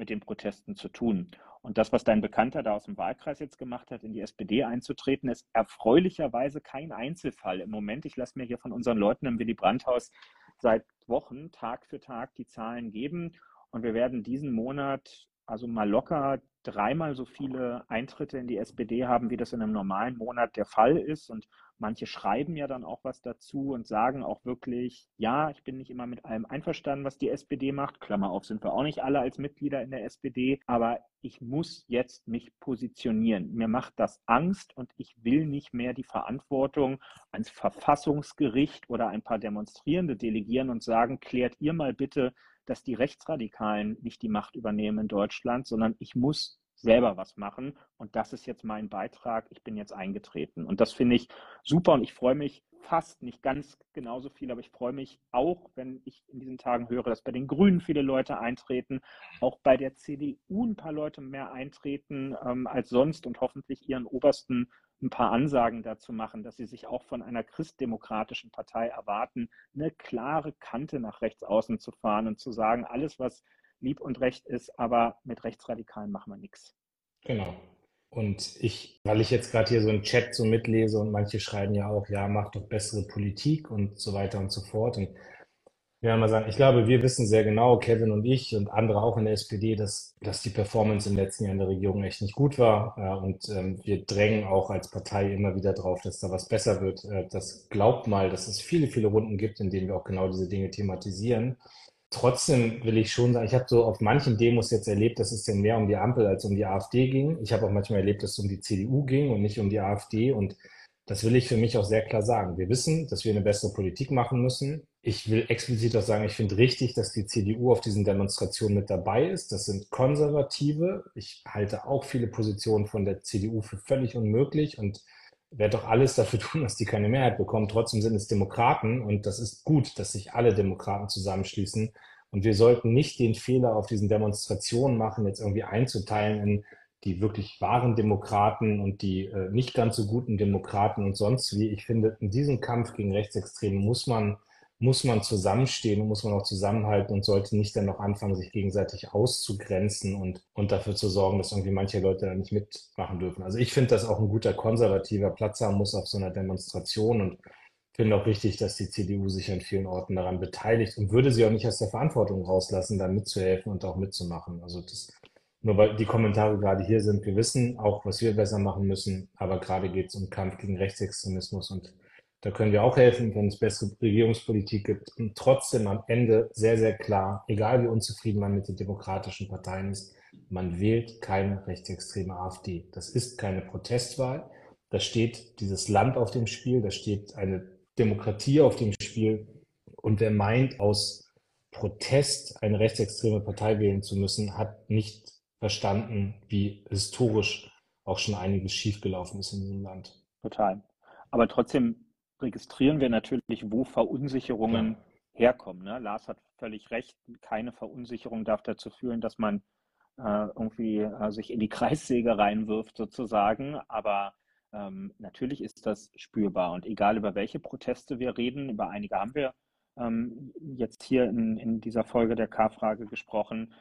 mit den Protesten zu tun. Und das, was dein Bekannter da aus dem Wahlkreis jetzt gemacht hat, in die SPD einzutreten, ist erfreulicherweise kein Einzelfall. Im Moment, ich lasse mir hier von unseren Leuten im Willy Brandt-Haus seit Wochen Tag für Tag die Zahlen geben. Und wir werden diesen Monat also mal locker dreimal so viele Eintritte in die SPD haben, wie das in einem normalen Monat der Fall ist. Und manche schreiben ja dann auch was dazu und sagen auch wirklich, ja, ich bin nicht immer mit allem einverstanden, was die SPD macht. Klammer auf, sind wir auch nicht alle als Mitglieder in der SPD. Aber ich muss jetzt mich positionieren. Mir macht das Angst und ich will nicht mehr die Verantwortung ans Verfassungsgericht oder ein paar Demonstrierende delegieren und sagen, klärt ihr mal bitte, dass die Rechtsradikalen nicht die Macht übernehmen in Deutschland, sondern ich muss selber was machen. Und das ist jetzt mein Beitrag. Ich bin jetzt eingetreten. Und das finde ich super und ich freue mich fast, nicht ganz genauso viel, aber ich freue mich auch, wenn ich in diesen Tagen höre, dass bei den Grünen viele Leute eintreten, auch bei der CDU ein paar Leute mehr eintreten ähm, als sonst und hoffentlich ihren obersten ein paar Ansagen dazu machen, dass sie sich auch von einer christdemokratischen Partei erwarten, eine klare Kante nach rechts außen zu fahren und zu sagen, alles, was lieb und recht ist, aber mit Rechtsradikalen machen wir nichts. Genau. Und ich, weil ich jetzt gerade hier so einen Chat so mitlese und manche schreiben ja auch, ja, mach doch bessere Politik und so weiter und so fort. Und ja, mal sagen, ich glaube, wir wissen sehr genau, Kevin und ich und andere auch in der SPD, dass, dass die Performance im letzten Jahr in der Regierung echt nicht gut war. Und ähm, wir drängen auch als Partei immer wieder drauf, dass da was besser wird. Äh, das glaubt mal, dass es viele, viele Runden gibt, in denen wir auch genau diese Dinge thematisieren. Trotzdem will ich schon sagen, ich habe so auf manchen Demos jetzt erlebt, dass es denn mehr um die Ampel als um die AfD ging. Ich habe auch manchmal erlebt, dass es um die CDU ging und nicht um die AfD. Und das will ich für mich auch sehr klar sagen. Wir wissen, dass wir eine bessere Politik machen müssen. Ich will explizit auch sagen, ich finde richtig, dass die CDU auf diesen Demonstrationen mit dabei ist. Das sind Konservative. Ich halte auch viele Positionen von der CDU für völlig unmöglich und werde doch alles dafür [LAUGHS] tun, dass die keine Mehrheit bekommen. Trotzdem sind es Demokraten und das ist gut, dass sich alle Demokraten zusammenschließen. Und wir sollten nicht den Fehler auf diesen Demonstrationen machen, jetzt irgendwie einzuteilen in die wirklich wahren Demokraten und die äh, nicht ganz so guten Demokraten und sonst wie. Ich finde, in diesem Kampf gegen Rechtsextreme muss man, muss man zusammenstehen und muss man auch zusammenhalten und sollte nicht dann noch anfangen, sich gegenseitig auszugrenzen und, und dafür zu sorgen, dass irgendwie manche Leute da nicht mitmachen dürfen. Also ich finde, dass auch ein guter konservativer Platz haben muss auf so einer Demonstration und finde auch richtig, dass die CDU sich an vielen Orten daran beteiligt und würde sie auch nicht aus der Verantwortung rauslassen, da mitzuhelfen und auch mitzumachen. Also das nur weil die Kommentare gerade hier sind, wir wissen auch, was wir besser machen müssen, aber gerade geht es um Kampf gegen Rechtsextremismus und da können wir auch helfen, wenn es bessere Regierungspolitik gibt und trotzdem am Ende sehr, sehr klar, egal wie unzufrieden man mit den demokratischen Parteien ist, man wählt keine rechtsextreme AfD. Das ist keine Protestwahl. Da steht dieses Land auf dem Spiel, da steht eine Demokratie auf dem Spiel. Und wer meint, aus Protest eine rechtsextreme Partei wählen zu müssen, hat nicht verstanden, wie historisch auch schon einiges schiefgelaufen ist in diesem Land. Total. Aber trotzdem registrieren wir natürlich, wo Verunsicherungen ja. herkommen. Ne? Lars hat völlig recht. Keine Verunsicherung darf dazu führen, dass man äh, irgendwie äh, sich in die Kreissäge reinwirft sozusagen. Aber ähm, natürlich ist das spürbar. Und egal über welche Proteste wir reden, über einige haben wir ähm, jetzt hier in, in dieser Folge der K-Frage gesprochen,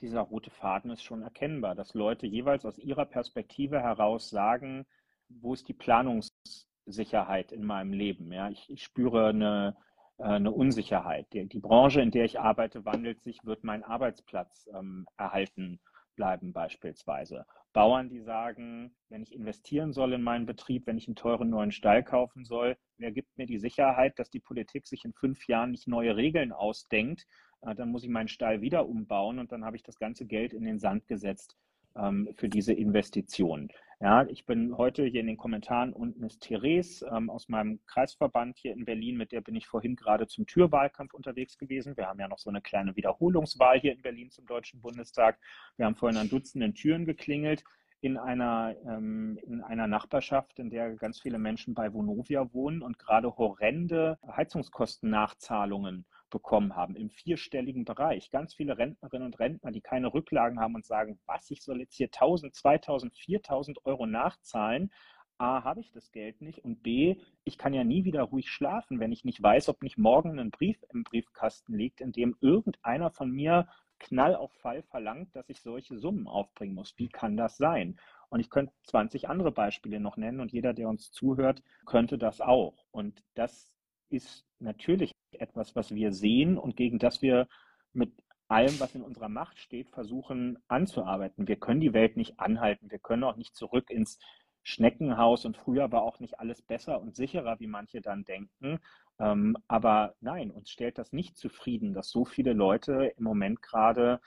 dieser rote Faden ist schon erkennbar, dass Leute jeweils aus ihrer Perspektive heraus sagen, wo ist die Planungssicherheit in meinem Leben? Ja, ich, ich spüre eine, äh, eine Unsicherheit. Die, die, Branche, in der ich arbeite, wandelt sich, wird mein Arbeitsplatz ähm, erhalten bleiben beispielsweise. Bauern, die sagen, wenn ich investieren soll in meinen Betrieb, wenn ich einen teuren neuen Stall kaufen soll, wer gibt mir die Sicherheit, dass die Politik sich in fünf Jahren nicht neue Regeln ausdenkt, dann muss ich meinen Stall wieder umbauen und dann habe ich das ganze Geld in den Sand gesetzt ähm, für diese Investition. Ja, ich bin heute hier in den Kommentaren unten ist Therese ähm, aus meinem Kreisverband hier in Berlin, mit der bin ich vorhin gerade zum Türwahlkampf unterwegs gewesen. Wir haben ja noch so eine kleine Wiederholungswahl hier in Berlin zum Deutschen Bundestag. Wir haben vorhin an Dutzenden Türen geklingelt in einer, ähm, in einer Nachbarschaft, in der ganz viele Menschen bei Vonovia wohnen und gerade horrende Heizungskostennachzahlungen bekommen haben im vierstelligen Bereich. Ganz viele Rentnerinnen und Rentner, die keine Rücklagen haben und sagen, was, ich soll jetzt hier 1000, 2000, 4000 Euro nachzahlen. A, habe ich das Geld nicht und B, ich kann ja nie wieder ruhig schlafen, wenn ich nicht weiß, ob nicht morgen ein Brief im Briefkasten liegt, in dem irgendeiner von mir Knall auf Fall verlangt, dass ich solche Summen aufbringen muss. Wie kann das sein? Und ich könnte 20 andere Beispiele noch nennen und jeder, der uns zuhört, könnte das auch. Und das ist natürlich etwas, was wir sehen und gegen das wir mit allem, was in unserer Macht steht, versuchen anzuarbeiten. Wir können die Welt nicht anhalten. Wir können auch nicht zurück ins Schneckenhaus und früher war auch nicht alles besser und sicherer, wie manche dann denken. Ähm, aber nein, uns stellt das nicht zufrieden, dass so viele Leute im Moment gerade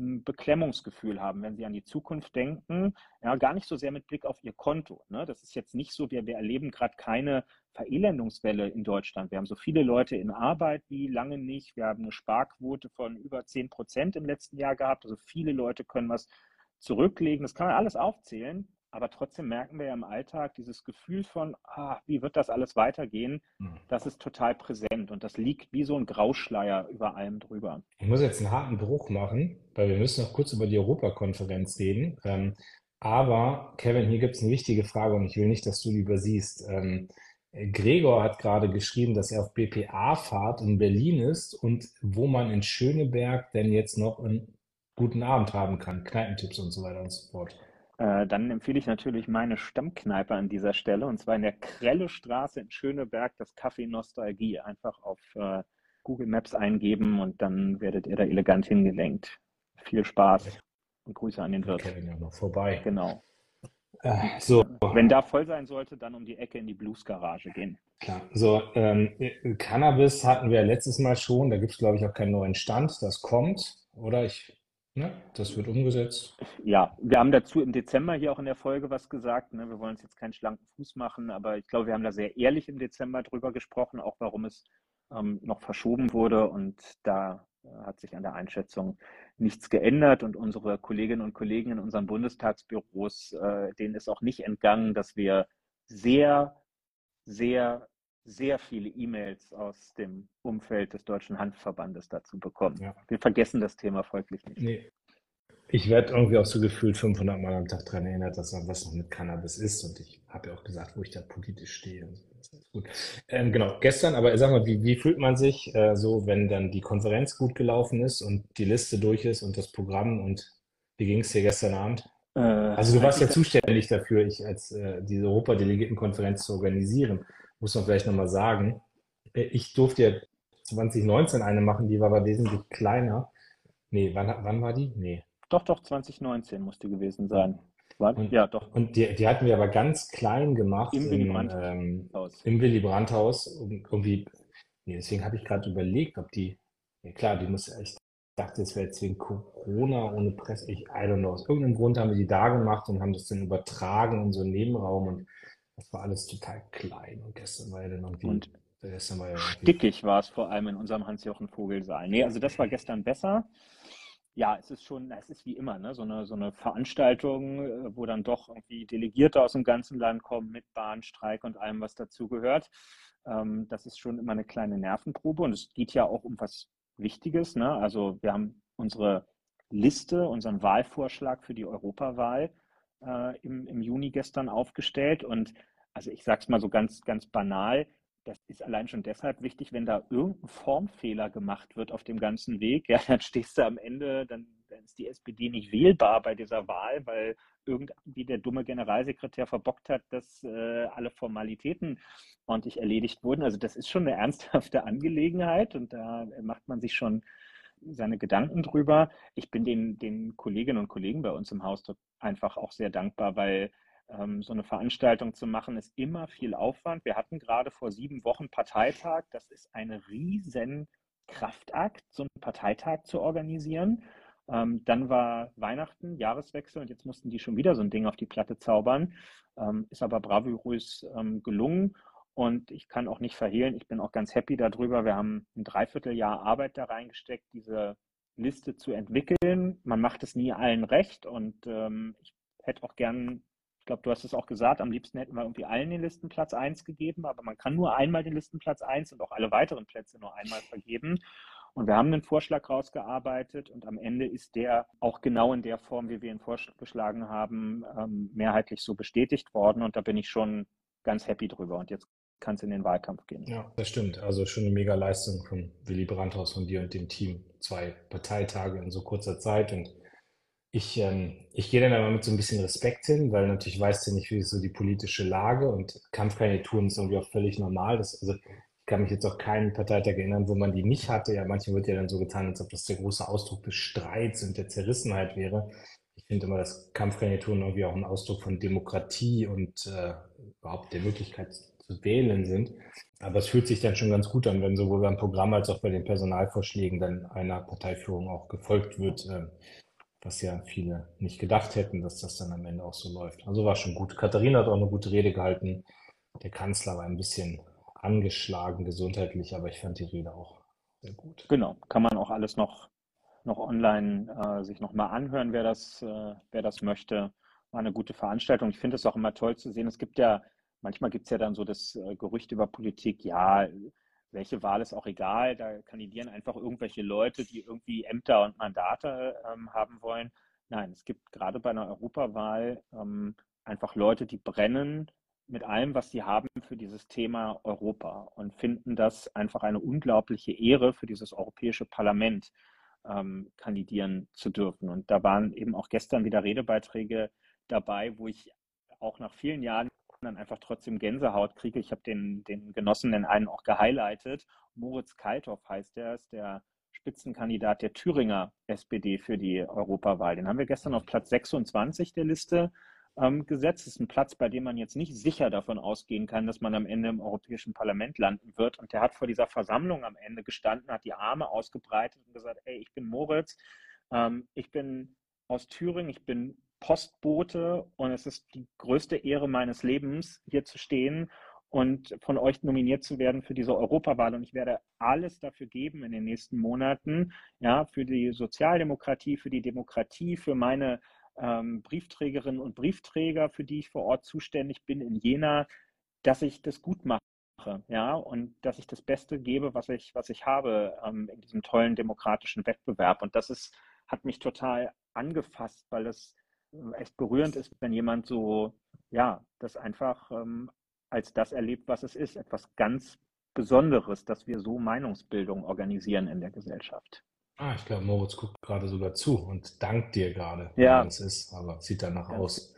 ein Beklemmungsgefühl haben, wenn sie an die Zukunft denken, ja, gar nicht so sehr mit Blick auf ihr Konto. Ne? Das ist jetzt nicht so, wir, wir erleben gerade keine Verelendungswelle in Deutschland. Wir haben so viele Leute in Arbeit wie lange nicht. Wir haben eine Sparquote von über 10 Prozent im letzten Jahr gehabt. Also viele Leute können was zurücklegen. Das kann man alles aufzählen. Aber trotzdem merken wir ja im Alltag dieses Gefühl von, ah, wie wird das alles weitergehen, hm. das ist total präsent und das liegt wie so ein Grauschleier über allem drüber. Ich muss jetzt einen harten Bruch machen, weil wir müssen noch kurz über die Europakonferenz reden. Ähm, aber Kevin, hier gibt es eine wichtige Frage und ich will nicht, dass du die übersiehst. Ähm, Gregor hat gerade geschrieben, dass er auf BPA-Fahrt in Berlin ist und wo man in Schöneberg denn jetzt noch einen guten Abend haben kann, Kneipentipps und so weiter und so fort. Äh, dann empfehle ich natürlich meine Stammkneipe an dieser Stelle und zwar in der Krelle Straße in Schöneberg, das Café Nostalgie. Einfach auf äh, Google Maps eingeben und dann werdet ihr da elegant hingelenkt. Viel Spaß und Grüße an den Wirt. Kevin ja noch vorbei. Genau. Äh, so. Wenn da voll sein sollte, dann um die Ecke in die Blues Garage gehen. Klar. So, ähm, Cannabis hatten wir letztes Mal schon. Da gibt es, glaube ich, auch keinen neuen Stand. Das kommt, oder? Ich Ne? Das wird umgesetzt. Ja, wir haben dazu im Dezember hier auch in der Folge was gesagt. Ne? Wir wollen uns jetzt keinen schlanken Fuß machen, aber ich glaube, wir haben da sehr ehrlich im Dezember drüber gesprochen, auch warum es ähm, noch verschoben wurde. Und da äh, hat sich an der Einschätzung nichts geändert. Und unsere Kolleginnen und Kollegen in unseren Bundestagsbüros, äh, denen ist auch nicht entgangen, dass wir sehr, sehr sehr viele E-Mails aus dem Umfeld des Deutschen Handverbandes dazu bekommen. Ja. Wir vergessen das Thema folglich nicht. Nee. Ich werde irgendwie auch so gefühlt 500 Mal am Tag daran erinnert, dass da was noch mit Cannabis ist. Und ich habe ja auch gesagt, wo ich da politisch stehe. gut. Ähm, genau, gestern, aber sag mal, wie, wie fühlt man sich äh, so, wenn dann die Konferenz gut gelaufen ist und die Liste durch ist und das Programm und wie ging es dir gestern Abend? Äh, also du warst ja zuständig dafür, ich als äh, diese Europadelegiertenkonferenz zu organisieren muss man vielleicht nochmal sagen. Äh, ich durfte ja 2019 eine machen, die war aber wesentlich kleiner. Nee, wann, wann war die? Nee. Doch, doch, 2019 musste gewesen sein. War, und, ja, doch. Und die, die hatten wir aber ganz klein gemacht. Im Willy Brandt-Haus. Ähm, Im Willy Brandt-Haus. Irgendwie, nee, deswegen habe ich gerade überlegt, ob die, ja klar, die muss, ich dachte, es wäre jetzt wegen Corona ohne Presse. Ich, I don't know. Aus irgendeinem Grund haben wir die da gemacht und haben das dann übertragen in so einen Nebenraum und das war alles total klein und gestern war ja dann irgendwie. Und gestern war ja stickig war es vor allem in unserem Hans-Jochen Vogel-Saal. Nee, also das war gestern besser. Ja, es ist schon, es ist wie immer, ne? so, eine, so eine Veranstaltung, äh, wo dann doch irgendwie Delegierte aus dem ganzen Land kommen mit Bahnstreik und allem, was dazugehört. Ähm, das ist schon immer eine kleine Nervenprobe und es geht ja auch um was Wichtiges. Ne? Also wir haben unsere Liste, unseren Wahlvorschlag für die Europawahl äh, im, im Juni gestern aufgestellt und also ich sage es mal so ganz, ganz banal, das ist allein schon deshalb wichtig, wenn da irgendein Formfehler gemacht wird auf dem ganzen Weg, ja, dann stehst du am Ende, dann, dann ist die SPD nicht wählbar bei dieser Wahl, weil irgendwie der dumme Generalsekretär verbockt hat, dass äh, alle Formalitäten ordentlich erledigt wurden. Also das ist schon eine ernsthafte [LAUGHS] Angelegenheit und da macht man sich schon seine Gedanken drüber. Ich bin den, den Kolleginnen und Kollegen bei uns im Haus einfach auch sehr dankbar, weil ähm, so eine Veranstaltung zu machen, ist immer viel Aufwand. Wir hatten gerade vor sieben Wochen Parteitag. Das ist ein riesen Kraftakt, so einen Parteitag zu organisieren. Ähm, dann war Weihnachten, Jahreswechsel und jetzt mussten die schon wieder so ein Ding auf die Platte zaubern. Ähm, ist aber bravourös ähm, gelungen. Und ich kann auch nicht verhehlen, ich bin auch ganz happy darüber. Wir haben ein Dreivierteljahr Arbeit da reingesteckt, diese Liste zu entwickeln. Man macht es nie allen recht und ähm, ich hätte auch gern ich glaube, du hast es auch gesagt, am liebsten hätten wir irgendwie allen den Listenplatz 1 gegeben, aber man kann nur einmal den Listenplatz 1 und auch alle weiteren Plätze nur einmal vergeben. Und wir haben einen Vorschlag rausgearbeitet und am Ende ist der auch genau in der Form, wie wir ihn vorgeschlagen haben, ähm, mehrheitlich so bestätigt worden. Und da bin ich schon ganz happy drüber. Und jetzt kann es in den Wahlkampf gehen. Ja, das stimmt. Also schon eine mega Leistung von Willy Brandhaus, von dir und dem Team. Zwei Parteitage in so kurzer Zeit und ich, ähm, ich gehe dann aber mit so ein bisschen Respekt hin, weil natürlich weißt du nicht, wie ist so die politische Lage und Kampfkandidaturen ist irgendwie auch völlig normal. Das, also ich kann mich jetzt auch keinen Parteitag erinnern, wo man die nicht hatte. Ja, manchmal wird ja dann so getan, als ob das der große Ausdruck des Streits und der Zerrissenheit wäre. Ich finde immer, dass Kampfgarnituren irgendwie auch ein Ausdruck von Demokratie und äh, überhaupt der Möglichkeit wählen sind. Aber es fühlt sich dann schon ganz gut an, wenn sowohl beim Programm als auch bei den Personalvorschlägen dann einer Parteiführung auch gefolgt wird, äh, was ja viele nicht gedacht hätten, dass das dann am Ende auch so läuft. Also war schon gut. Katharina hat auch eine gute Rede gehalten. Der Kanzler war ein bisschen angeschlagen gesundheitlich, aber ich fand die Rede auch sehr gut. Genau, kann man auch alles noch, noch online äh, sich nochmal anhören, wer das, äh, wer das möchte. War eine gute Veranstaltung. Ich finde es auch immer toll zu sehen. Es gibt ja manchmal gibt es ja dann so das äh, Gerücht über Politik, ja, welche Wahl ist auch egal, da kandidieren einfach irgendwelche Leute, die irgendwie Ämter und Mandate ähm, haben wollen. Nein, es gibt gerade bei einer Europawahl ähm, einfach Leute, die brennen mit allem, was sie haben für dieses Thema Europa und finden das einfach eine unglaubliche Ehre für dieses Europäische Parlament ähm, kandidieren zu dürfen. Und da waren eben auch gestern wieder Redebeiträge dabei, wo ich auch nach vielen Jahren dann einfach trotzdem Gänsehaut kriege. Ich habe den, den Genossen in einen auch gehighlightet. Moritz Kalthoff heißt der, ist der Spitzenkandidat der Thüringer SPD für die Europawahl. Den haben wir gestern auf Platz 26 der Liste ähm, gesetzt. Das ist ein Platz, bei dem man jetzt nicht sicher davon ausgehen kann, dass man am Ende im Europäischen Parlament landen wird. Und der hat vor dieser Versammlung am Ende gestanden, hat die Arme ausgebreitet und gesagt, ey, ich bin Moritz, ähm, ich bin aus Thüringen, ich bin Postbote und es ist die größte Ehre meines Lebens, hier zu stehen und von euch nominiert zu werden für diese Europawahl. Und ich werde alles dafür geben in den nächsten Monaten, ja, für die Sozialdemokratie, für die Demokratie, für meine ähm, Briefträgerinnen und Briefträger, für die ich vor Ort zuständig bin in Jena, dass ich das gut mache. Ja, und dass ich das Beste gebe, was ich, was ich habe ähm, in diesem tollen demokratischen Wettbewerb. Und das ist, hat mich total angefasst, weil es echt berührend ist, wenn jemand so, ja, das einfach ähm, als das erlebt, was es ist. Etwas ganz Besonderes, dass wir so Meinungsbildung organisieren in der Gesellschaft. Ah, ich glaube, Moritz guckt gerade sogar zu und dankt dir gerade, ja. es ist, aber sieht danach ja. aus.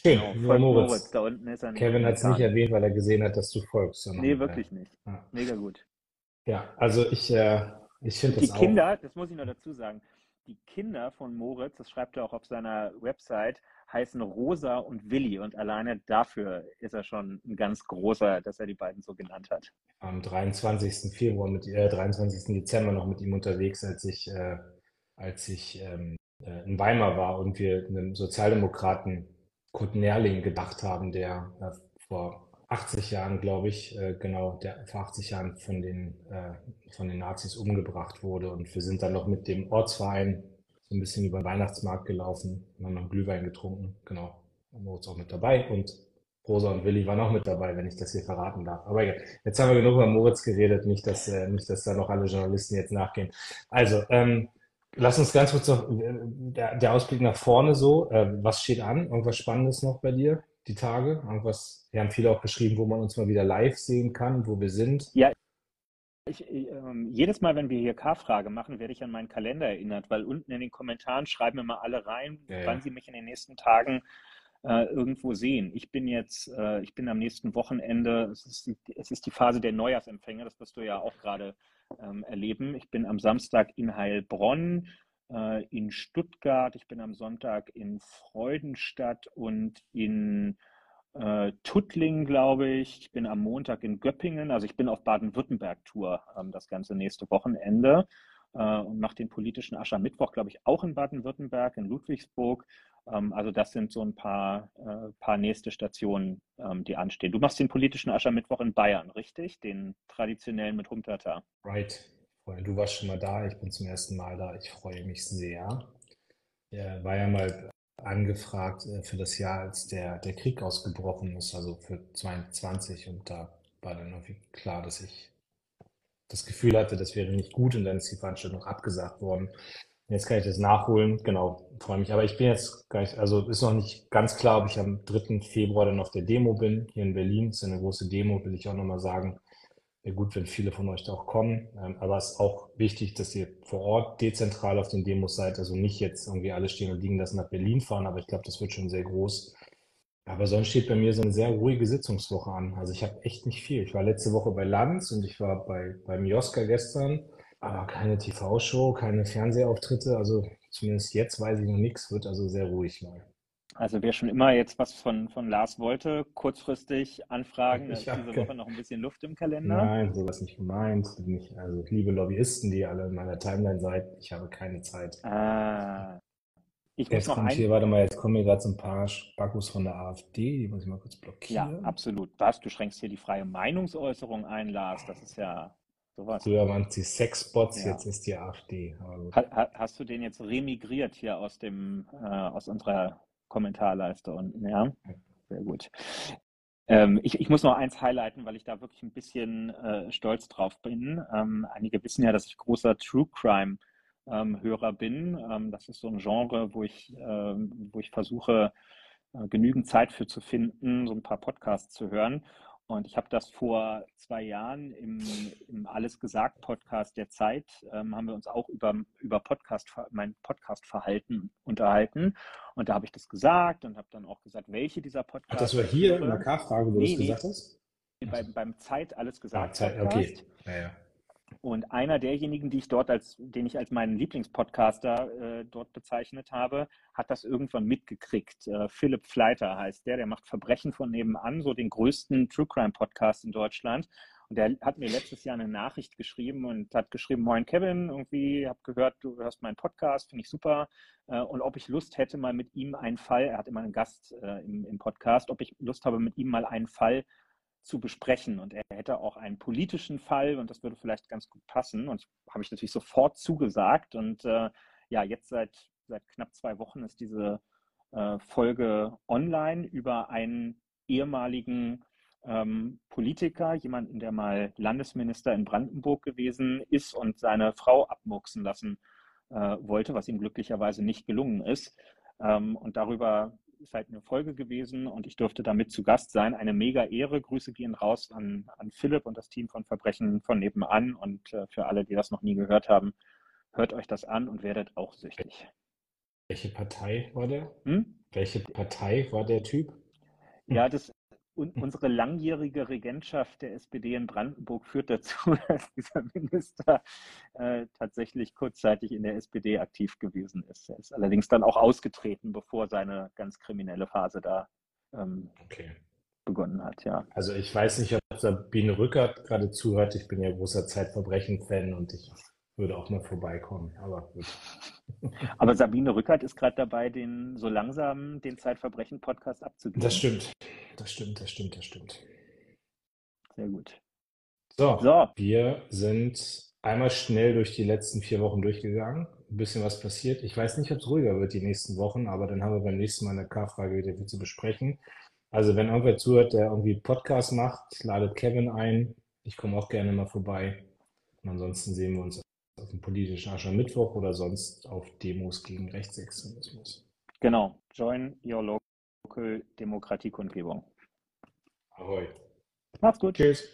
Schön, genau, Moritz. Moritz. Da unten ist er Kevin hat es nicht erwähnt, weil er gesehen hat, dass du folgst. Sondern, nee, wirklich äh, nicht. Ja. Mega gut. Ja, also ich, äh, ich finde das Die Kinder, das muss ich noch dazu sagen, die Kinder von Moritz, das schreibt er auch auf seiner Website, heißen Rosa und Willi. Und alleine dafür ist er schon ein ganz großer, dass er die beiden so genannt hat. Am 23. Februar, mit, äh, 23. Dezember noch mit ihm unterwegs, als ich, äh, als ich ähm, äh, in Weimar war und wir einem Sozialdemokraten Kurt Nerling gedacht haben, der äh, vor 80 Jahren, glaube ich, äh, genau, der vor 80 Jahren von den, äh, von den Nazis umgebracht wurde. Und wir sind dann noch mit dem Ortsverein so ein bisschen über den Weihnachtsmarkt gelaufen und haben noch Glühwein getrunken. Genau. Moritz auch mit dabei und Rosa und Willi waren auch mit dabei, wenn ich das hier verraten darf. Aber egal. Jetzt haben wir genug über Moritz geredet, nicht, dass, äh, nicht, dass da noch alle Journalisten jetzt nachgehen. Also, ähm, lass uns ganz kurz noch, äh, der, der Ausblick nach vorne so. Äh, was steht an? Irgendwas Spannendes noch bei dir? Die Tage? Irgendwas, wir haben viele auch geschrieben, wo man uns mal wieder live sehen kann, wo wir sind. Ja, ich, äh, jedes Mal, wenn wir hier K-Frage machen, werde ich an meinen Kalender erinnert, weil unten in den Kommentaren schreiben immer alle rein, ja, wann ja. sie mich in den nächsten Tagen äh, irgendwo sehen. Ich bin jetzt, äh, ich bin am nächsten Wochenende, es ist, die, es ist die Phase der Neujahrsempfänge, das wirst du ja auch gerade ähm, erleben. Ich bin am Samstag in Heilbronn, äh, in Stuttgart, ich bin am Sonntag in Freudenstadt und in äh, Tuttlingen, glaube ich. Ich bin am Montag in Göppingen, also ich bin auf Baden-Württemberg-Tour ähm, das ganze nächste Wochenende äh, und mache den politischen Aschermittwoch, glaube ich, auch in Baden-Württemberg, in Ludwigsburg. Ähm, also das sind so ein paar, äh, paar nächste Stationen, ähm, die anstehen. Du machst den politischen Aschermittwoch in Bayern, richtig? Den traditionellen mit Humperta. Right, Du warst schon mal da, ich bin zum ersten Mal da. Ich freue mich sehr. Er war ja mal angefragt äh, für das Jahr, als der, der Krieg ausgebrochen ist, also für 22. Und da war dann irgendwie klar, dass ich das Gefühl hatte, das wäre nicht gut und dann ist die Veranstaltung abgesagt worden. Jetzt kann ich das nachholen, genau, freue mich. Aber ich bin jetzt gar nicht, also ist noch nicht ganz klar, ob ich am 3. Februar dann auf der Demo bin, hier in Berlin. Das ist eine große Demo, will ich auch nochmal sagen gut, wenn viele von euch da auch kommen. Ähm, aber es ist auch wichtig, dass ihr vor Ort dezentral auf den Demos seid. Also nicht jetzt irgendwie alle stehen und liegen lassen nach Berlin fahren, aber ich glaube, das wird schon sehr groß. Aber sonst steht bei mir so eine sehr ruhige Sitzungswoche an. Also ich habe echt nicht viel. Ich war letzte Woche bei Lanz und ich war bei, beim Joska gestern, aber keine TV-Show, keine Fernsehauftritte. Also zumindest jetzt weiß ich noch nichts, wird also sehr ruhig mal. Also wer schon immer jetzt was von, von Lars wollte, kurzfristig anfragen, da ist Ja, diese. Woche noch ein bisschen Luft im Kalender. Nein, sowas nicht gemeint. Nicht, also liebe Lobbyisten, die alle in meiner Timeline seid, ich habe keine Zeit. Ah, ich Jetzt kommt hier, warte mal, jetzt kommen mir gerade so ein paar Spackos von der AfD, die muss ich mal kurz ja, blockieren. absolut. Was, du schränkst hier die freie Meinungsäußerung ein, Lars, das ist ja sowas. Früher waren es die Sexbots, Ja. jetzt ist die AfD. Ha, ha, hast du den jetzt remigriert hier aus dem, äh, aus unserer Kommentarleiste unten, ja? Sehr gut. Ähm, ich, ich muss noch eins highlighten, weil ich da wirklich ein bisschen äh, stolz drauf bin. Ähm, einige wissen ja, dass ich großer True Crime ähm, Hörer bin. Ähm, das ist so ein Genre, wo ich, ähm, wo ich versuche, äh, genügend Zeit für zu finden, so ein paar Podcasts zu hören. Und ich habe das vor zwei Jahren im, im Alles gesagt Podcast der Zeit, ähm, haben wir uns auch über, über Podcast, mein Podcast-Verhalten unterhalten. Und da habe ich das gesagt und habe dann auch gesagt, welche dieser Ach, Podcasts das war hier in der. K-Frage, wo du Nee, es nee. gesagt hast? Beim, beim Zeit Alles Ah, gesagt Zeit, Podcast. okay. Ja, ja. Und einer derjenigen, die ich dort als, den ich als meinen Lieblingspodcaster äh, dort bezeichnet habe, hat das irgendwann mitgekriegt. Äh, Philipp Fleiter heißt der, der macht Verbrechen von nebenan, so den größten True Crime Podcast in Deutschland. Und der hat mir letztes Jahr eine Nachricht geschrieben und hat geschrieben, Moin Kevin, irgendwie habe gehört, du hörst meinen Podcast, finde ich super. Äh, und ob ich Lust hätte, mal mit ihm einen Fall, er hat immer einen Gast äh, im, im Podcast, ob ich Lust habe, mit ihm mal einen Fall zu besprechen. Und er hätte auch einen politischen Fall und das würde vielleicht ganz gut passen. Und habe ich natürlich sofort zugesagt. Und äh, ja, jetzt seit, seit knapp zwei Wochen ist diese äh, Folge online über einen ehemaligen ähm, Politiker, jemanden, der mal Landesminister in Brandenburg gewesen ist und seine Frau abmurksen lassen äh, wollte, was ihm glücklicherweise nicht gelungen ist. Ähm, und darüber ist halt eine Folge gewesen und ich durfte damit zu Gast sein. Eine mega Ehre. Grüße gehen raus an, an Philipp und das Team von Verbrechen von nebenan. Und äh, für alle, die das noch nie gehört haben, hört euch das an und werdet auch süchtig. Welche Partei war der? Hm? Welche Partei war der Typ? Ja, das, un, unsere langjährige Regentschaft der SPD in Brandenburg führt dazu, [LAUGHS] dass dieser Minister äh, tatsächlich kurzzeitig in der SPD aktiv gewesen ist. Er ist allerdings dann auch ausgetreten, bevor seine ganz kriminelle Phase da ähm, Okay. begonnen hat, ja. Also ich weiß nicht, ob Sabine Rückert gerade zuhört. Ich bin ja großer Zeitverbrechen-Fan und ich würde auch mal vorbeikommen. Aber gut. [LAUGHS] Aber Sabine Rückert ist gerade dabei, den so langsam den Zeitverbrechen-Podcast abzugeben. Das stimmt. Das stimmt, das stimmt, das stimmt. Sehr gut. So, So, wir sind einmal schnell durch die letzten vier Wochen durchgegangen. Ein bisschen was passiert. Ich weiß nicht, ob es ruhiger wird die nächsten Wochen, aber dann haben wir beim nächsten Mal eine K-Frage wieder viel zu besprechen. Also wenn irgendwer zuhört, der irgendwie Podcast macht, ladet Kevin ein. Ich komme auch gerne mal vorbei. Und ansonsten sehen wir uns auf dem politischen Aschermittwoch oder sonst auf Demos gegen Rechtsextremismus. genau. Join your local Demokratiekundgebung. Ahoi. Macht's gut. Tschüss.